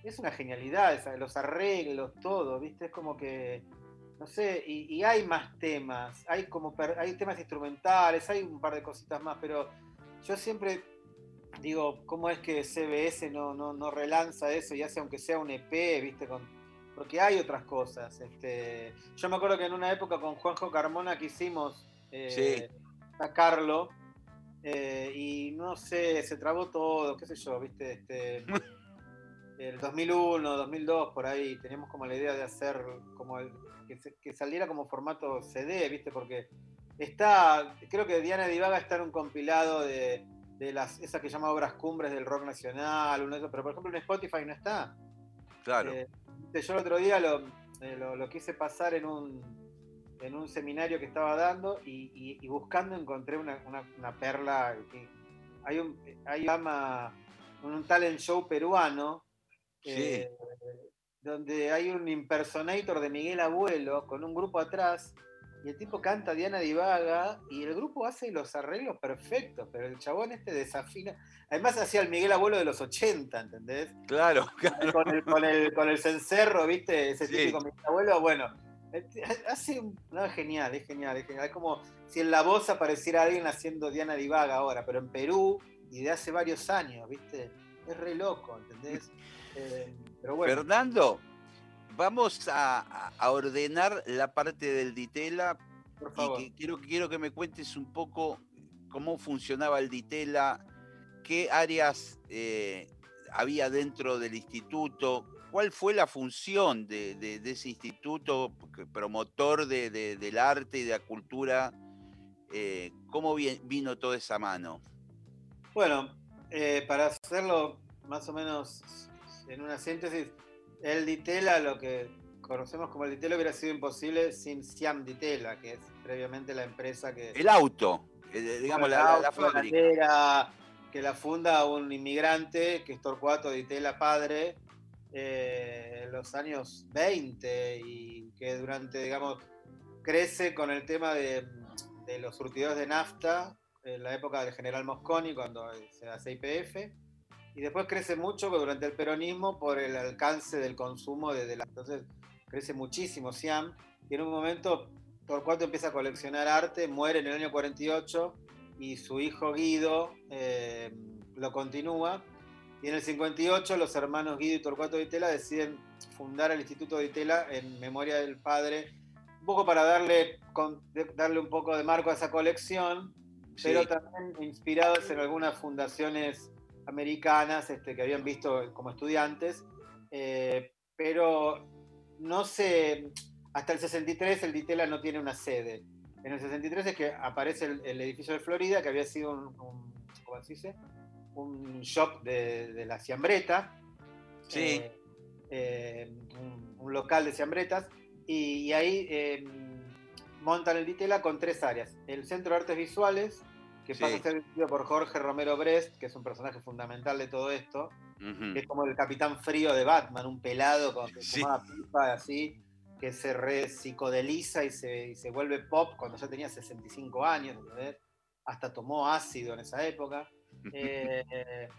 es una genialidad, los arreglos, todo, ¿viste? Es como que, no sé, y, hay más temas, hay como hay temas instrumentales, hay un par de cositas más, pero yo siempre digo, ¿cómo es que CBS no, no, no relanza eso y hace aunque sea un EP, viste? Con, porque hay otras cosas. Este, yo me acuerdo que en una época con Juanjo Carmona quisimos eh, Sí. sacarlo eh, y no sé, se trabó todo, qué sé yo, viste. Este, el 2001, 2002, por ahí, teníamos como la idea de hacer como el- que, se- que saliera como formato CD, ¿viste? Porque está, creo que Diana Divaga está en un compilado de, de las, esas que llama obras cumbres del rock nacional, uno de esos, pero por ejemplo en Spotify no está. Claro. Eh, yo el otro día lo, eh, lo- lo quise pasar en un, en un seminario que estaba dando y, y- y buscando encontré una, una- una perla. que- hay un hay llama un talent show peruano eh, donde hay un impersonator de Miguel Abuelo con un grupo atrás y el tipo canta Diana Divaga y el grupo hace los arreglos perfectos, pero el chabón este desafina. Además hacía el Miguel Abuelo de los 80, ¿entendés? Claro, claro. con el, con el, con el cencerro, ¿viste? Ese Sí. típico mi abuelo, bueno, eh, hace un- no, es genial, es genial, es genial. Es como si en la voz apareciera alguien haciendo Diana Divaga ahora, pero en Perú y de hace varios años, ¿viste? Es re loco, ¿entendés? Eh, pero bueno, Fernando, vamos a, ordenar la parte del Ditela por y favor. que quiero, quiero que me cuentes un poco cómo funcionaba el Ditela, qué áreas eh, había dentro del instituto, cuál fue la función de, de- de ese instituto promotor de- de- del arte y de la cultura, eh, cómo vi- vino toda esa mano. Bueno, eh, para hacerlo más o menos en una síntesis, el Ditela, lo que conocemos como el Ditela, hubiera sido imposible sin Siam Ditela, que es previamente la empresa que... El auto, eh, digamos, la, la- la auto, fábrica. bandera, que la funda un inmigrante, que es Torcuato Ditela padre, eh, en los años 20 y que durante, digamos, crece con el tema de, de los surtidores de nafta en la época del general Mosconi, cuando se hace IPF, y después crece mucho durante el peronismo por el alcance del consumo de, de la... Entonces crece muchísimo Siam, y en un momento Torcuato empieza a coleccionar arte, muere en el año 48, y su hijo Guido eh, lo continúa. Y en el 58 los hermanos Guido y Torcuato Ditela deciden fundar el Instituto Ditela en memoria del padre, un poco para darle, con- de- darle un poco de marco a esa colección, pero Sí. también inspirados en algunas fundaciones americanas este, que habían visto como estudiantes, eh, pero no sé, hasta el 63 el Ditela no tiene una sede. En el 63 es que aparece el, el edificio de Florida, que había sido un, un- ¿cómo se dice? un shop de, de la Ciambreta. Sí. eh, eh, un, un local de Ciambretas. Y, y ahí montan el Ditela con tres áreas. El Centro de Artes Visuales, que Sí. pasa a ser dirigido por Jorge Romero Brest, que es un personaje fundamental de todo esto que es como el capitán frío de Batman, un pelado con que Sí. pipa así, que se re psicodeliza y se, y se vuelve pop cuando ya tenía 65 años. Hasta tomó ácido en esa época. Eh,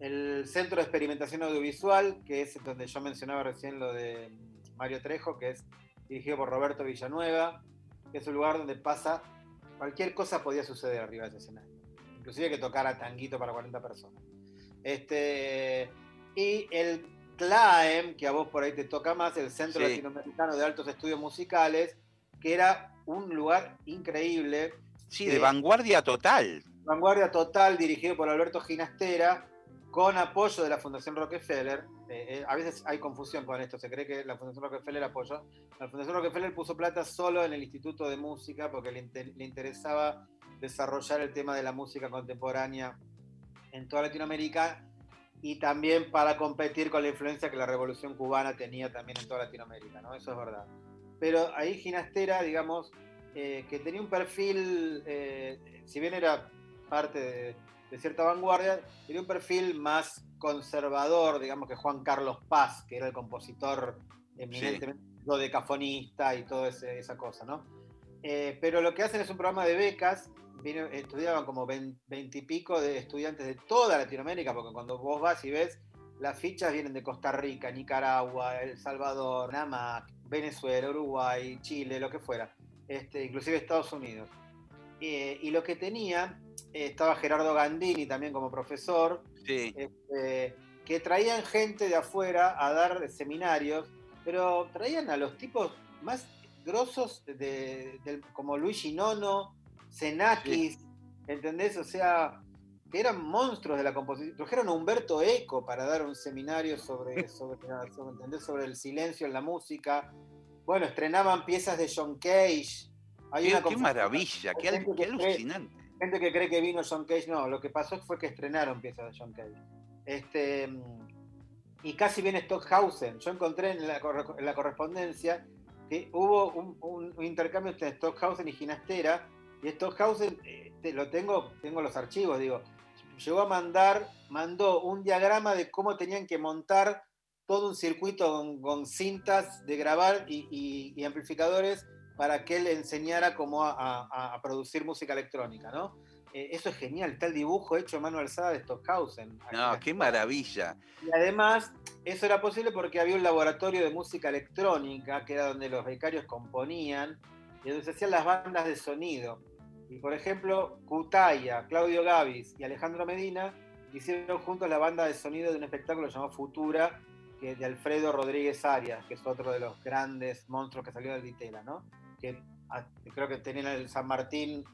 el Centro de Experimentación Audiovisual, que es donde yo mencionaba recién lo de Mario Trejo, que es dirigido por Roberto Villanueva, que es un lugar donde pasa, cualquier cosa podía suceder arriba de ese escenario. Inclusive que tocara tanguito para 40 personas. Este, y el CLAEM, que a vos por ahí te toca más, el Centro Sí. Latinoamericano de Altos Estudios Musicales, que era un lugar increíble, Sí, de vanguardia total. vanguardia total, dirigido por Alberto Ginastera, con apoyo de la Fundación Rockefeller. Eh, eh, a veces hay confusión con esto, se cree que la Fundación Rockefeller apoyó. La Fundación Rockefeller puso plata solo en el Instituto de Música porque le, inter- le interesaba desarrollar el tema de la música contemporánea en toda Latinoamérica y también para competir con la influencia que la Revolución Cubana tenía también en toda Latinoamérica, ¿no? Eso es verdad. Pero ahí Ginastera, digamos, eh, que tenía un perfil, eh, si bien era parte de, de cierta vanguardia, tenía un perfil más conservador, digamos, que Juan Carlos Paz, que era el compositor eminentemente dodecafonista y toda esa cosa, ¿no? Eh, pero lo que hacen es un programa de becas, vino- estudiaban como veintipico de estudiantes de toda Latinoamérica, porque cuando vos vas y ves, las fichas vienen de Costa Rica, Nicaragua, El Salvador, Namac, Venezuela, Uruguay, Chile, lo que fuera, este, inclusive Estados Unidos. Eh, y lo que tenía, eh, estaba Gerardo Gandini también como profesor, Sí, este, que traían gente de afuera a dar seminarios, pero traían a los tipos más grosos de, como Luigi Nono, Xenakis, ¿entendés? O sea, que eran monstruos de la composición. Trajeron a Humberto Eco para dar un seminario sobre, sobre, sobre, ¿entendés? sobre el silencio en la música. Bueno, estrenaban piezas de John Cage. Hay Qué, una qué conferencia- maravilla, qué, al- alucinante. Gente que cree que vino John Cage, no, lo que pasó fue que estrenaron piezas de John Cage. Este, mm, y casi viene Stockhausen. Yo encontré en la, en la correspondencia que hubo un, un- un intercambio entre Stockhausen y Ginastera, y Stockhausen, eh, lo tengo, tengo los archivos, digo, llegó a mandar, mandó un diagrama de cómo tenían que montar todo un circuito con, con cintas de grabar y, y- y amplificadores para que él enseñara cómo a, a- a producir música electrónica, ¿no? Eh, eso es genial, está el dibujo hecho a mano alzada de Stockhausen. No, qué maravilla. Y además, eso era posible porque había un laboratorio de música electrónica, que era donde los becarios componían, y donde se hacían las bandas de sonido. Y por ejemplo, Cutaya, Claudio Gavis y Alejandro Medina hicieron juntos la banda de sonido de un espectáculo llamado Futura, que es de Alfredo Rodríguez Arias, que es otro de los grandes monstruos que salió del Ditela, ¿no? Que ah, creo que tenían el San Martín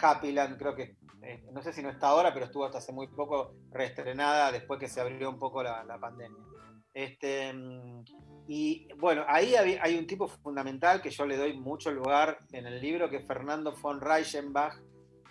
Happyland, creo que, eh, no sé si no está ahora, pero estuvo hasta hace muy poco reestrenada después que se abrió un poco la, la pandemia. Este, y bueno, ahí había- hay un tipo fundamental que yo le doy mucho lugar en el libro, que es Fernando von Reichenbach,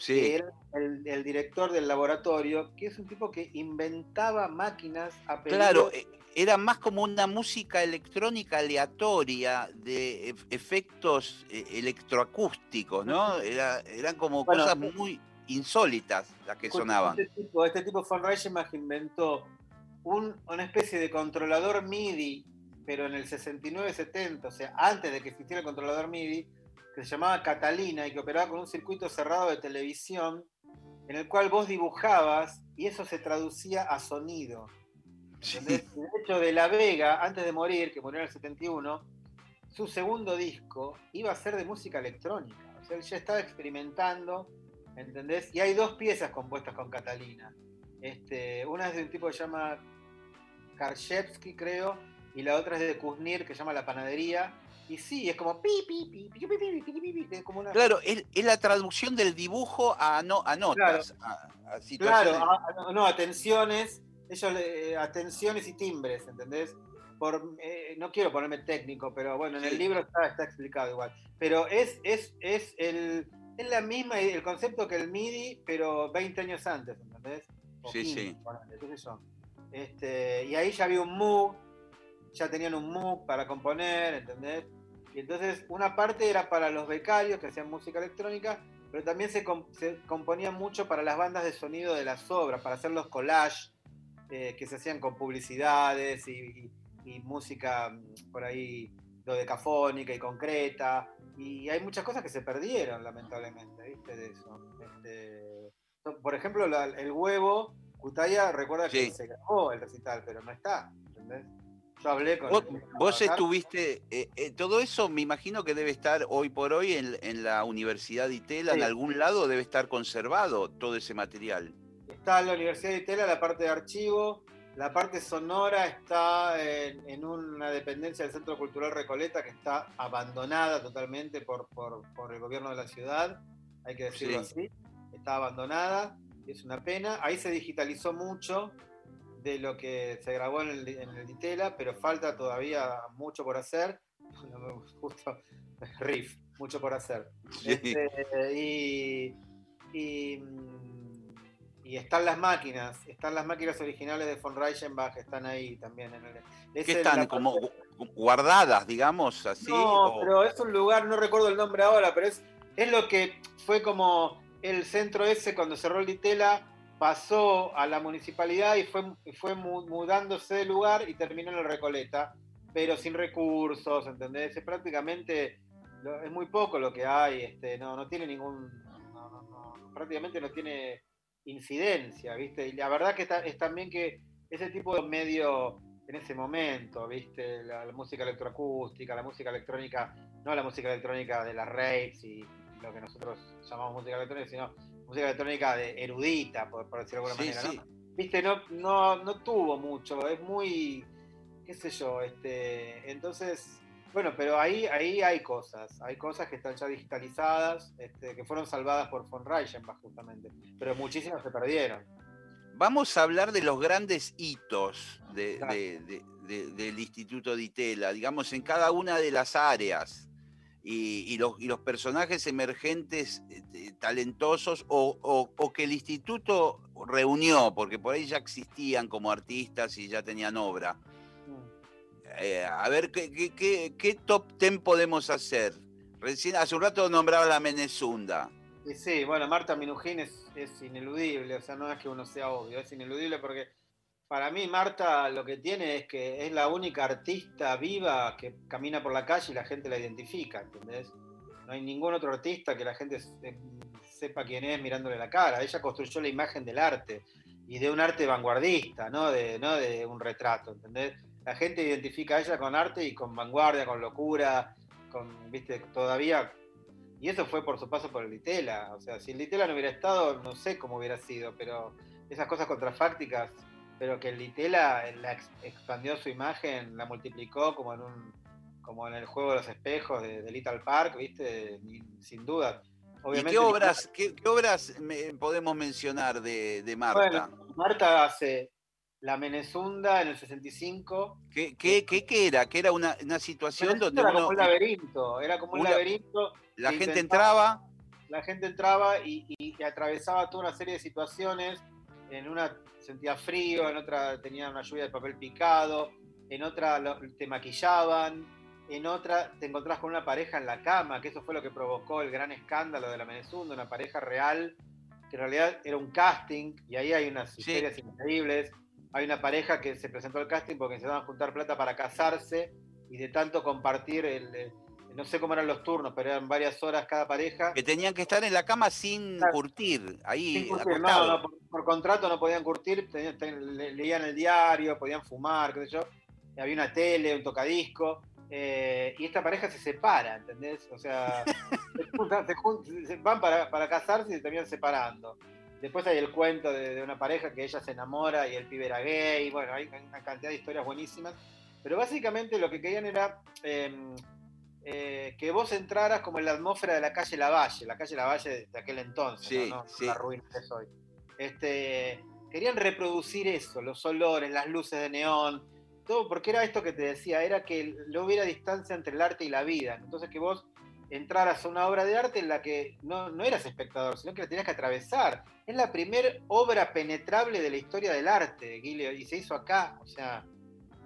que era el, el director del laboratorio, que es un tipo que inventaba máquinas a claro, eh, era más como una música electrónica aleatoria de ef- efectos eh, electroacústicos, ¿no? Era, eran como Bueno, cosas muy insólitas las que sonaban. Este tipo, este tipo von Reichenbach inventó un- una especie de controlador MIDI, pero en el 69-70, o sea, antes de que existiera el controlador MIDI, que se llamaba Catalina y que operaba con un circuito cerrado de televisión, en el cual vos dibujabas y eso se traducía a sonido. De hecho, de La Vega, antes de morir, que murió en el 71, su segundo disco iba a ser de música electrónica. O sea, él ya estaba experimentando, ¿entendés? Y hay dos piezas compuestas con Catalina. Este, una es de un tipo que se llama Karshevsky, creo, y la otra es de Kuznir, que se llama La Panadería. Y sí, es como pi, pi, pi, pi, pi, pi, pi, pi, pi, como una... Claro, es, es la traducción del dibujo a, no, a notas, a, a Claro, situaciones. a- a- no, atenciones, ellos le- eh, atenciones y timbres, ¿entendés? Por, eh, no quiero ponerme técnico, pero bueno, en Sí. el libro está, está explicado igual. Pero es, es, es, el, es la misma, el concepto que el MIDI, pero 20 años antes, ¿entendés? O Sí, 15, sí. ponele, qué sé yo. Este, y ahí ya había un MOOC, ya tenían un MOOC para componer, ¿entendés? Y entonces una parte era para los becarios que hacían música electrónica, pero también se, com- se componía mucho para las bandas de sonido de las obras, para hacer los collages eh, que se hacían con publicidades y, y- y música mm, por ahí dodecafónica y concreta. Y hay muchas cosas que se perdieron, lamentablemente, ¿viste? De eso. Este, por ejemplo, la- el huevo, Cutaya recuerda que Sí. se grabó el recital, pero no está, ¿entendés? Yo hablé con Vos, vos estuviste, eh, eh, todo eso me imagino que debe estar hoy por hoy en, en la Universidad de Itela, en Sí. algún lado debe estar conservado todo ese material. Está en la Universidad de Itela la parte de archivo, la parte sonora está en, en una dependencia del Centro Cultural Recoleta que está abandonada totalmente por, por- por el gobierno de la ciudad, hay que decirlo así, está abandonada, es una pena. Ahí se digitalizó mucho de lo que se grabó en el, en el Ditela, pero falta todavía mucho por hacer. Justo, riff, mucho por hacer. Sí. Este, y, y, y están las máquinas, están las máquinas originales de von Reichenbach, están ahí también. En el, es están como guardadas, digamos, así. No, o- pero es un lugar, no recuerdo el nombre ahora, pero es, es lo que fue como el centro ese cuando cerró el Ditela, pasó a la municipalidad y fue, fue mu- mudándose de lugar y terminó en el Recoleta, pero sin recursos, ¿entendés? Es prácticamente, es muy poco lo que hay, este, no, no tiene ningún, no, no, no, prácticamente no tiene incidencia, ¿viste? Y la verdad que está- es también que ese tipo de medio en ese momento, ¿viste? La, la música electroacústica, la música electrónica, no la música electrónica de las raves y lo que nosotros llamamos música electrónica, sino música electrónica de erudita, por, por decirlo de alguna Sí, manera, sí. ¿no? Viste, no, no, no tuvo mucho, es muy, qué sé yo, este, entonces, bueno, pero ahí, ahí hay cosas, hay cosas que están ya digitalizadas, este, que fueron salvadas por von Reichenbach justamente, pero muchísimas se perdieron. vamos a hablar de los grandes hitos de- de- de- de- del Instituto digamos, en cada una de las áreas. Y, los, y los personajes emergentes eh, talentosos o, o- que el instituto reunió, porque por ahí ya existían como artistas y ya tenían obra. Eh, a ver, ¿qué, qué- top ten podemos hacer? Recién, hace un rato nombraba la Menezunda. Sí, bueno, Marta Minujín es, es ineludible, o sea, no es que uno sea obvio, es ineludible porque para mí Marta lo que tiene es que es la única artista viva que camina por la calle y la gente la identifica, ¿entendés? No hay ningún otro artista que la gente se- sepa quién es mirándole la cara. Ella construyó la imagen del arte y de un arte vanguardista, no de, no de un retrato, ¿entendés? La gente identifica a ella con arte y con vanguardia, con locura, con, viste, todavía y eso fue por su paso por el Litela. O sea, si el Litela no hubiera estado, no sé cómo hubiera sido, pero esas cosas contrafácticas, pero que el Litela la ex- expandió su imagen, la multiplicó como en un como en el juego de los espejos de, de Little Park, ¿viste? Sin duda. ¿Y qué obras, qué, qué obras me- podemos mencionar de, de Marta? Bueno, Marta hace La Menezunda en el 65. ¿Qué, qué, qué- qué era? ¿Qué era una, una situación donde era uno, como un laberinto, era como un, un la- laberinto. la que gente entraba? la gente entraba y, y- y atravesaba toda una serie de situaciones. En una sentía frío, en otra tenía una lluvia de papel picado, en otra lo- te maquillaban, en otra te encontrás con una pareja en la cama, que eso fue lo que provocó el gran escándalo de la Menezunda, una pareja real, que en realidad era un casting, y ahí hay unas Sí. historias increíbles. Hay una pareja que se presentó al casting porque necesitaban juntar plata para casarse, y de tanto compartir el, el- no sé cómo eran los turnos, pero eran varias horas cada pareja. Que tenían que estar en la cama sin Claro. curtir, ahí Sin curtir, no, no, por, por contrato no podían curtir, tenían- ten- le- leían el diario, podían fumar, qué sé yo. Había una tele, un tocadisco. eh, y esta pareja se separa, ¿entendés? O sea, se, juntan- se jun- se van para, para casarse y se terminan separando. Después hay el cuento de, de una pareja que ella se enamora y el pibe era gay. Bueno, hay una cantidad de historias buenísimas. Pero básicamente lo que querían era eh, eh, que vos entraras como en la atmósfera de la calle Lavalle, la calle Lavalle de, aquel entonces, Sí, ¿no? Sí. la ruina que es hoy. Este, querían reproducir eso, los olores, las luces de neón, todo, porque era esto que te decía, era que no hubiera distancia entre el arte y la vida. Entonces que vos entraras a una obra de arte en la que no, no eras espectador, sino que la tenías que atravesar. Es la primera obra penetrable de la historia del arte, Guilio, y se hizo acá. O sea,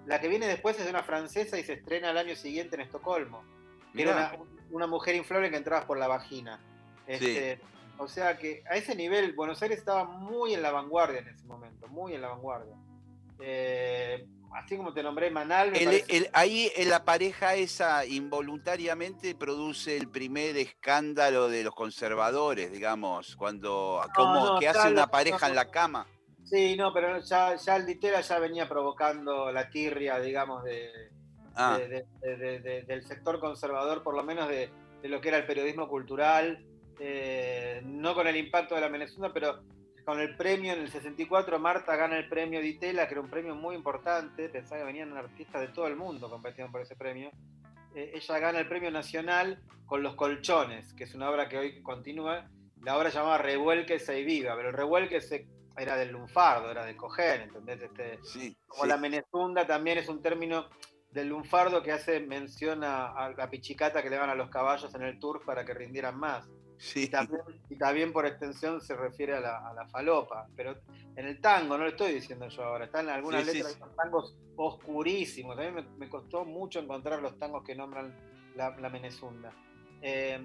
la que viene después es de una francesa y se estrena el año siguiente en Estocolmo. Que era una, una mujer inflable que entrabas por la vagina. Este, O sea que a ese nivel Buenos Aires estaba muy en la vanguardia en ese momento, muy en la vanguardia. Eh, así como te nombré Manal, me El- el- ahí eh, la pareja esa involuntariamente produce el primer escándalo de los conservadores, digamos, cuando como no, que ya hace una pareja no. en la cama. Sí, no, pero ya, ya el Ditela ya venía provocando la tirria, digamos, de, Ah, de- de- de- de- de- del sector conservador, por lo menos de, lo que era el periodismo cultural, eh, no con el impacto de la Menezunda, pero con el premio en el 64, Marta gana el premio Ditela, que era un premio muy importante, pensaba que venían artistas de todo el mundo competiendo por ese premio. Eh, ella gana el premio nacional con Los Colchones, que es una obra que hoy continúa. La obra se llamaba Revuélquese y Viva, pero el revuélquese era del lunfardo, era de coger, ¿entendés? Este, sí, como sí. la menezunda también es un término del lunfardo que hace mención a, a la pichicata que le van a los caballos en el tour para que rindieran más. sí. Y también, y también por extensión se refiere a la, a la falopa. Pero en el tango, no lo estoy diciendo yo ahora, están algunas Sí, letras sí. de unos tangos oscurísimos. A mí me, me costó mucho encontrar los tangos que nombran la, la menezunda. Eh,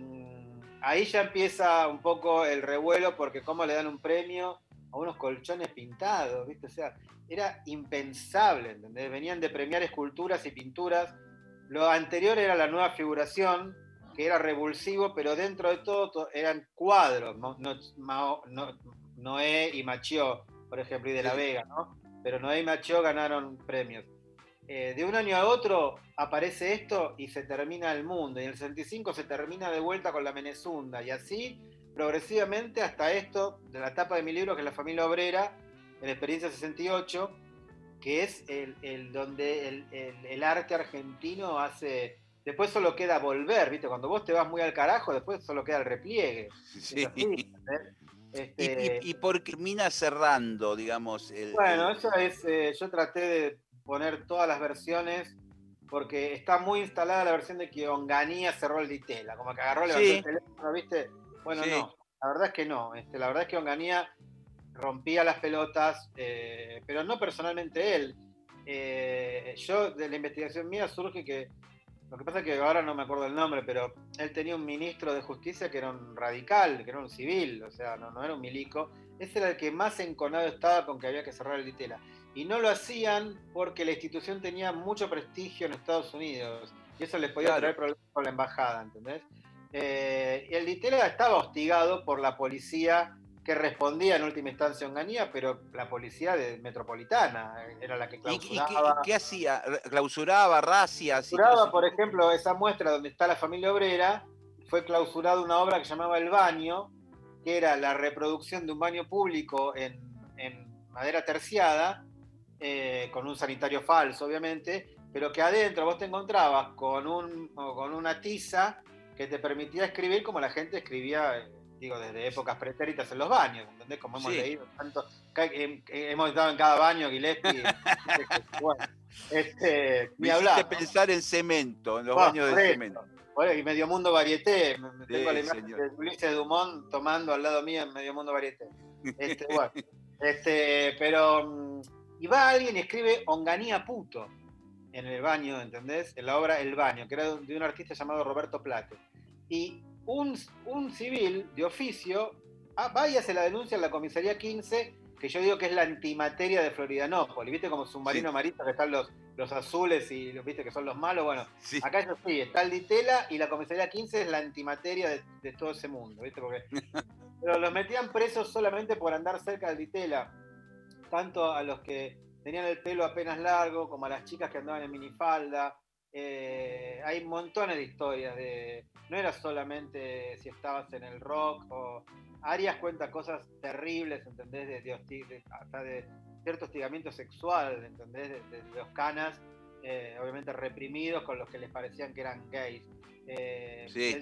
ahí ya empieza un poco el revuelo porque cómo le dan un premio a unos colchones pintados, ¿viste? O sea, era impensable, ¿entendés? Venían de premiar esculturas y pinturas. Lo anterior era la nueva figuración, que era revulsivo, pero dentro de todo to- eran cuadros. No- no- Mao- no- Noé y Machió, por ejemplo, y de la. Vega, ¿no? Pero Noé y Machió ganaron premios. Eh, de un año a otro aparece esto y se termina el mundo. Y en el 65 se termina de vuelta con la Menezunda. Y así progresivamente hasta esto, de la tapa de mi libro, que es La familia obrera, en experiencia 68, que es el, el donde el, el- el arte argentino hace... Después solo queda volver, ¿viste? Cuando vos te vas muy al carajo, después solo queda el repliegue. Sí. Así, ¿entendés? Y, Este, y, y por qué termina cerrando, digamos. el- Bueno, eso es, eh, yo traté de poner todas las versiones porque está muy instalada la versión de que Onganía cerró el Ditela, como que agarró, levantó Sí. el teléfono, ¿viste? Bueno, Sí. no, la verdad es que no. Este, la verdad es que Onganía rompía las pelotas, eh, pero no personalmente él. Eh, yo, de la investigación mía, surge que, lo que pasa es que ahora no me acuerdo el nombre, pero él tenía un ministro de justicia que era un radical, que era un civil, o sea, no, no era un milico. Ese era el que más enconado estaba con que había que cerrar el Ditela. Y no lo hacían porque la institución tenía mucho prestigio en Estados Unidos. Y eso les podía Claro. traer problemas con la embajada, ¿entendés? Eh, y el Ditela estaba hostigado por la policía que respondía en última instancia a Onganía, pero la policía de metropolitana era la que ¿Y, y qué, clausuraba. qué hacía? Clausuraba, racias Clausuraba, por ejemplo, esa muestra donde está la familia obrera, fue clausurada una obra que se llamaba El Baño, que era la reproducción de un baño público en, en madera terciada, eh, con un sanitario falso, obviamente, pero que adentro vos te encontrabas con, un, con una tiza que te permitía escribir como la gente escribía, eh, digo, desde épocas pretéritas en los baños, ¿entendés? Como hemos Sí. leído tanto, em- eh, hemos estado en cada baño, Gillespie, bueno, este, ni hablar. pensar en cemento, en los Ah, baños de eso. cemento. Bueno, y Medio Mundo Varieté, Sí, tengo la imagen señor. de Ulises Dumont tomando al lado mío en Medio Mundo Varieté. Este, bueno, este, pero mm, y va alguien y escribe Onganía puto en el baño, ¿entendés? En la obra El Baño, que era de un, artista llamado Roberto Plate. Y un, un civil de oficio ah, va y hace la denuncia en la comisaría 15, que yo digo que es la antimateria de Floridanópolis, ¿viste? Como submarino Sí. marito que están los, los azules y los viste que son los malos, bueno, Sí. Acá eso sí, está el Ditela y la comisaría 15 es la antimateria de, de todo ese mundo, ¿viste? Porque, pero los metían presos solamente por andar cerca del Ditela, tanto a los que tenían el pelo apenas largo, como a las chicas que andaban en minifalda. Eh, hay montones de historias de. No era solamente si estabas en el rock o. Arias cuenta cosas terribles, ¿entendés? De, de hosti- de- hasta de cierto hostigamiento sexual, ¿entendés? De, los canas, eh, obviamente reprimidos con los que les parecían que eran gays. Eh, Sí. El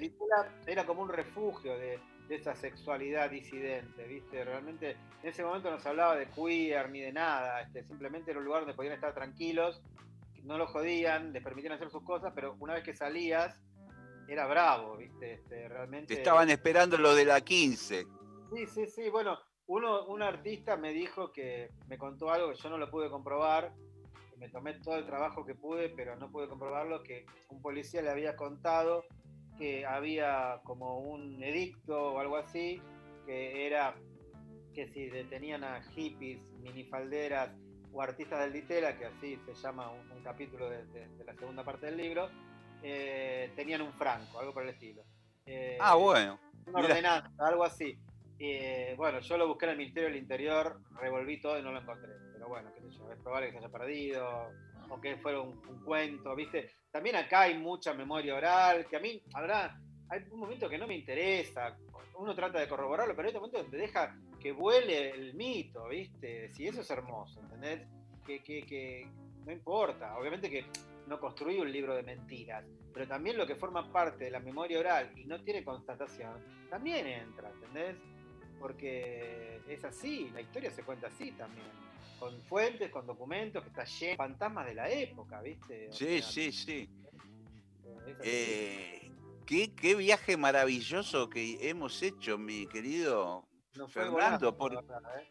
era como un refugio de, de esa sexualidad disidente, ¿viste? Realmente en ese momento no se hablaba de queer ni de nada, este, simplemente era un lugar donde podían estar tranquilos, no lo jodían, les permitían hacer sus cosas, pero una vez que salías era bravo, ¿viste? Este, realmente... Te estaban esperando lo de la 15. Sí, sí, sí. Bueno, uno, un artista me dijo que me contó algo que yo no lo pude comprobar. Me tomé todo el trabajo que pude, pero no pude comprobarlo. Que un policía le había contado que había como un edicto o algo así, que era que si detenían a hippies, minifalderas o artistas del Ditela, que así se llama un, un capítulo de, de- de la segunda parte del libro, eh, tenían un franco, algo por el estilo. Eh, Ah, bueno. una ordenanza, algo así. Eh, bueno, yo lo busqué en el Ministerio del Interior, revolví todo y no lo encontré. Pero bueno, qué sé yo, es probable que se haya perdido o que fuera un, un cuento, ¿viste? También acá hay mucha memoria oral, que a mí, habrá, hay un momento que no me interesa. Uno trata de corroborarlo, pero hay otro momento donde deja que vuele el mito, ¿viste? Si eso es hermoso, ¿entendés? Que, que, que no importa. Obviamente que no construí un libro de mentiras, pero también lo que forma parte de la memoria oral y no tiene constatación, también entra, ¿entendés? Porque es así, la historia se cuenta así también, con fuentes, con documentos, que está lleno de fantasmas de la época, ¿viste? O Sí, sea, sí, sí. así. Eh, qué, qué viaje maravilloso que hemos hecho, mi querido No Fernando. golazo, por- verdad, ¿eh?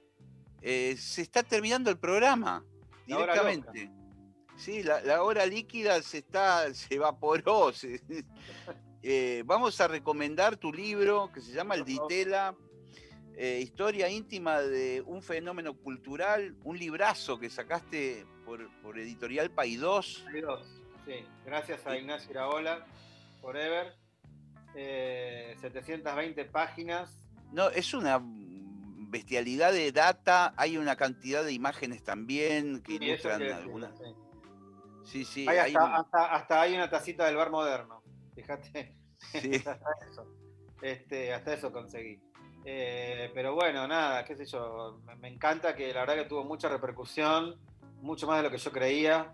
eh, se está terminando el programa La directamente. Sí, la, la hora líquida se está, se evaporó. se- Eh, vamos a recomendar tu libro que se llama El. Ditela, eh, historia íntima de un fenómeno cultural, un librazo que sacaste por, por editorial Paidós. Hay dos, sí. Gracias a Ignacio Iraola, Forever. Eh, 720 páginas. No, es una bestialidad de data, hay una cantidad de imágenes también que Sí, ilustran algunas. sí. Sí, sí, Hay hay hasta, un- hasta- hasta hay una tacita del bar moderno. Fíjate. sí. hasta eso. Este, hasta eso conseguí. Eh, pero bueno, nada, qué sé yo. Me, encanta que la verdad que tuvo mucha repercusión, mucho más de lo que yo creía.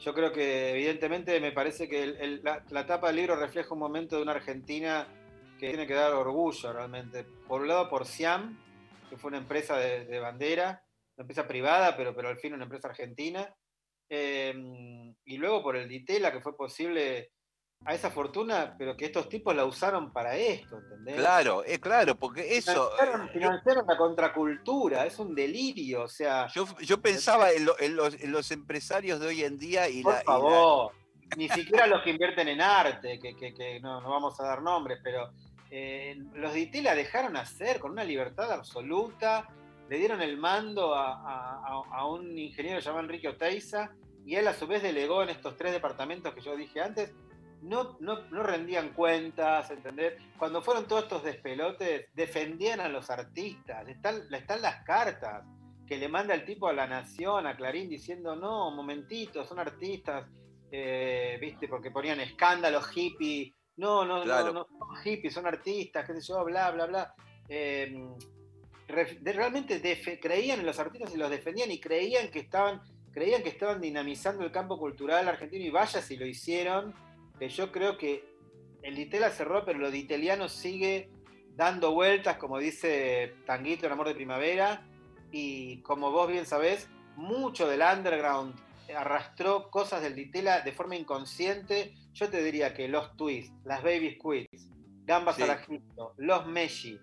Yo creo que evidentemente me parece que la, la tapa del libro refleja un momento de una Argentina que tiene que dar orgullo realmente. Por un lado por Siam, que fue una empresa de, de bandera, una empresa privada, pero, pero al fin una empresa argentina. Eh, y luego por el Ditela, que fue posible a esa fortuna, pero que estos tipos la usaron para esto, ¿entendés? Claro, es claro, porque eso. Financiaron, eh, yo- financiaron la contracultura, es un delirio, o sea, Yo, yo pensaba en, lo- en los, en los empresarios de hoy en día y por la, y la- favor, ni siquiera los que invierten en arte, que, que- que no, no vamos a dar nombres, pero eh, los DIT la dejaron hacer con una libertad absoluta, le dieron el mando a, a- a- a un ingeniero llamado Enrique Oteiza, y él a su vez delegó en estos tres departamentos que yo dije antes, no, no, no rendían cuentas, ¿entendés? Cuando fueron todos estos despelotes, defendían a los artistas, están, están las cartas que le manda el tipo a la Nación, a Clarín, diciendo, no, momentito, son artistas, eh, ¿viste? Porque ponían escándalos hippie, no, no, Claro. no, no son hippies, son artistas, qué sé yo, bla, bla, bla. Eh, realmente creían en los artistas y los defendían y creían que estaban creían que estaban dinamizando el campo cultural argentino y vaya si lo hicieron, que yo creo que el Ditela cerró, pero lo diteliano sigue dando vueltas, como dice Tanguito en Amor de Primavera, y como vos bien sabés, mucho del underground arrastró cosas del Ditela de forma inconsciente. Yo te diría que los twists, las baby squids, gambas Sí. al ajito, los meshi,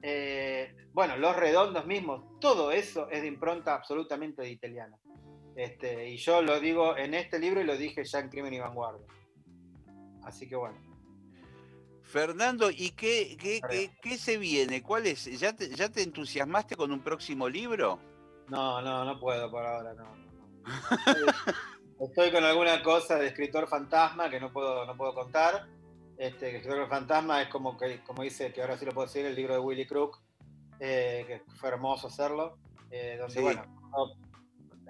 eh, bueno, los redondos mismos, todo eso es de impronta absolutamente diteliana. Este, y yo lo digo en este libro y lo dije ya en Crimen y Vanguardia. Así que bueno. Fernando, ¿y qué, qué, qué- qué se viene? ¿Cuál es? ¿Ya te, ¿Ya te entusiasmaste con un próximo libro? No, no, no puedo por ahora, no. Estoy, estoy con alguna cosa de escritor fantasma que no puedo, no puedo contar. Este, escritor fantasma es como que, como dice, que ahora sí lo puedo decir, el libro de Willy Crook, eh, que fue hermoso hacerlo. eh, donde, Sí. bueno,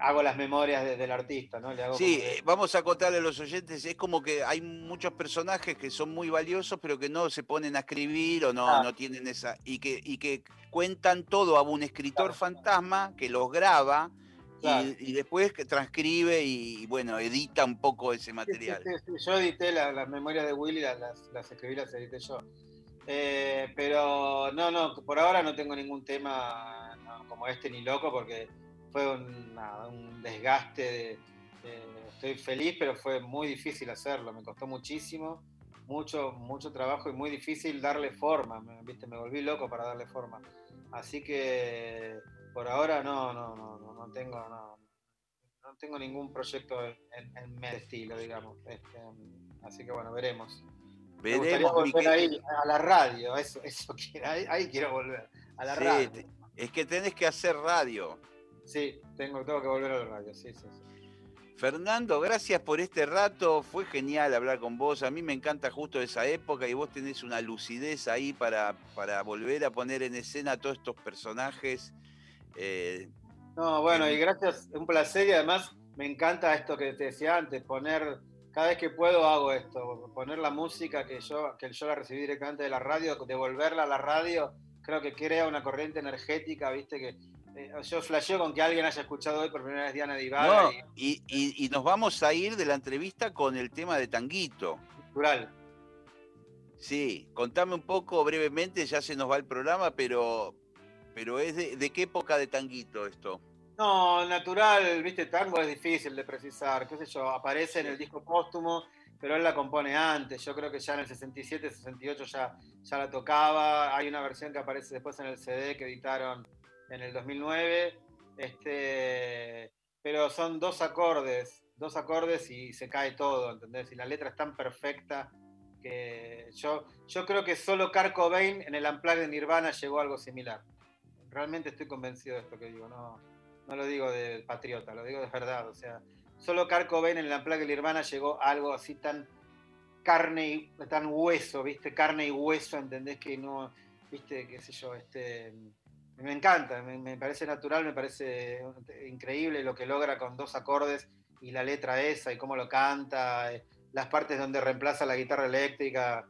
hago las memorias de- del artista, ¿no? Le hago Sí, como eh, vamos a contarle a los oyentes, es como que hay muchos personajes que son muy valiosos, pero que no se ponen a escribir o no, Ah. no tienen esa, y que, y que cuentan todo a un escritor Claro. fantasma que los graba y- Claro. y, después que transcribe y, bueno, edita un poco ese sí, material. sí, sí, Yo edité la- las memorias de Willy, las, las, las escribí, las edité yo. Eh, pero no, no, por ahora no tengo ningún tema no, como este ni loco, porque fue un, desgaste. de- de- estoy feliz, pero fue muy difícil hacerlo, me costó muchísimo, mucho, mucho trabajo y muy difícil darle forma, me, ¿viste? me volví loco para darle forma. Así que por ahora no, no, no, no, no tengo, no, no tengo ningún proyecto en, mi estilo, digamos. Este, así que bueno, veremos. Me Veremos, volver ahí a la radio, eso, eso ahí, ahí quiero volver, a la Sí, radio. es que tenés que hacer radio. Sí, tengo, tengo que volver a la radio, sí, sí, sí. Fernando, gracias por este rato. Fue genial hablar con vos. A mí me encanta justo esa época y vos tenés una lucidez ahí para, para volver a poner en escena todos estos personajes. Eh, No, bueno, y gracias, un placer y además me encanta esto que te decía antes, poner, cada vez que puedo hago esto, poner la música que yo, que yo la recibí directamente de la radio, devolverla a la radio, creo que crea una corriente energética, viste, que eh, yo flasheo con que alguien haya escuchado hoy por primera vez Diana Divaga no, y y, y- y nos vamos a ir de la entrevista con el tema de Tanguito. natural. Sí, contame un poco brevemente, ya se nos va el programa, pero, pero es de, de qué época de Tanguito esto. No, natural, viste, tango es difícil de precisar, qué sé yo, aparece en el disco póstumo, pero él la compone antes, yo creo que ya en el 67, 68 ya, ya la tocaba, hay una versión que aparece después en el CD que editaron en el 2009, este, pero son dos acordes, dos acordes y se cae todo, ¿entendés? Y la letra es tan perfecta que yo, yo creo que solo Kurt Cobain en el Unplugged de Nirvana llegó a algo similar. Realmente estoy convencido de esto que digo, no, no lo digo de patriota, lo digo de verdad. O sea, solo Kurt Cobain en la placa de Nirvana llegó algo así tan carne y tan hueso, ¿viste? Carne y hueso, ¿entendés? Que no, ¿viste? qué sé yo, este me encanta, me, me parece natural, me parece increíble lo que logra con dos acordes y la letra esa y cómo lo canta, eh, las partes donde reemplaza la guitarra eléctrica,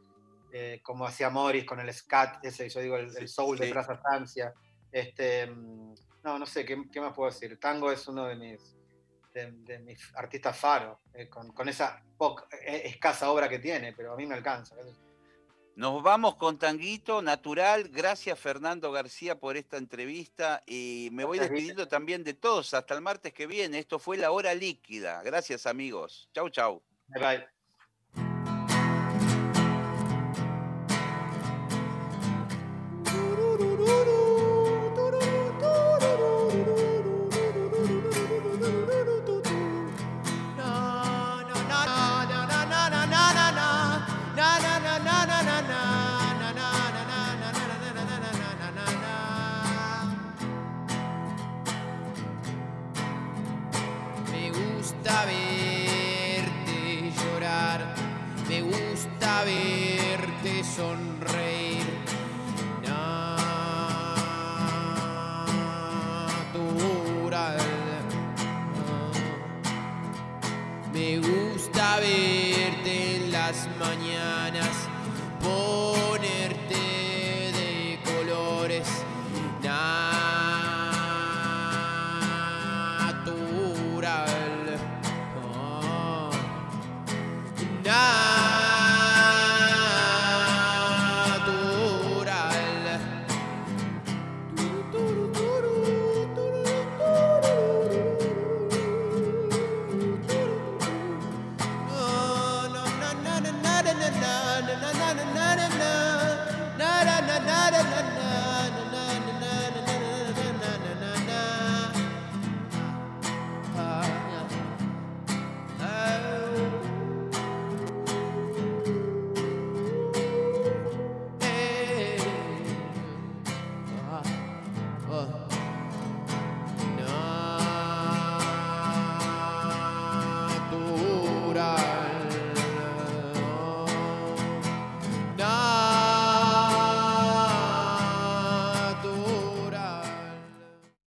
eh, como hacía Morris con el scat, ese, yo digo, el, el soul de Sí. Plaza Francia. Este, mm, no, no sé, ¿qué, qué más puedo decir? Tango es uno de mis, de, de mis artistas faro, eh, con, con esa poca, eh, escasa obra que tiene, pero a mí me alcanza. Nos vamos con Tanguito Natural. Gracias Fernando García por esta entrevista y me voy despidiendo también de todos hasta el martes que viene. Esto fue La Hora Líquida. Gracias amigos. Chau, chau. Bye bye.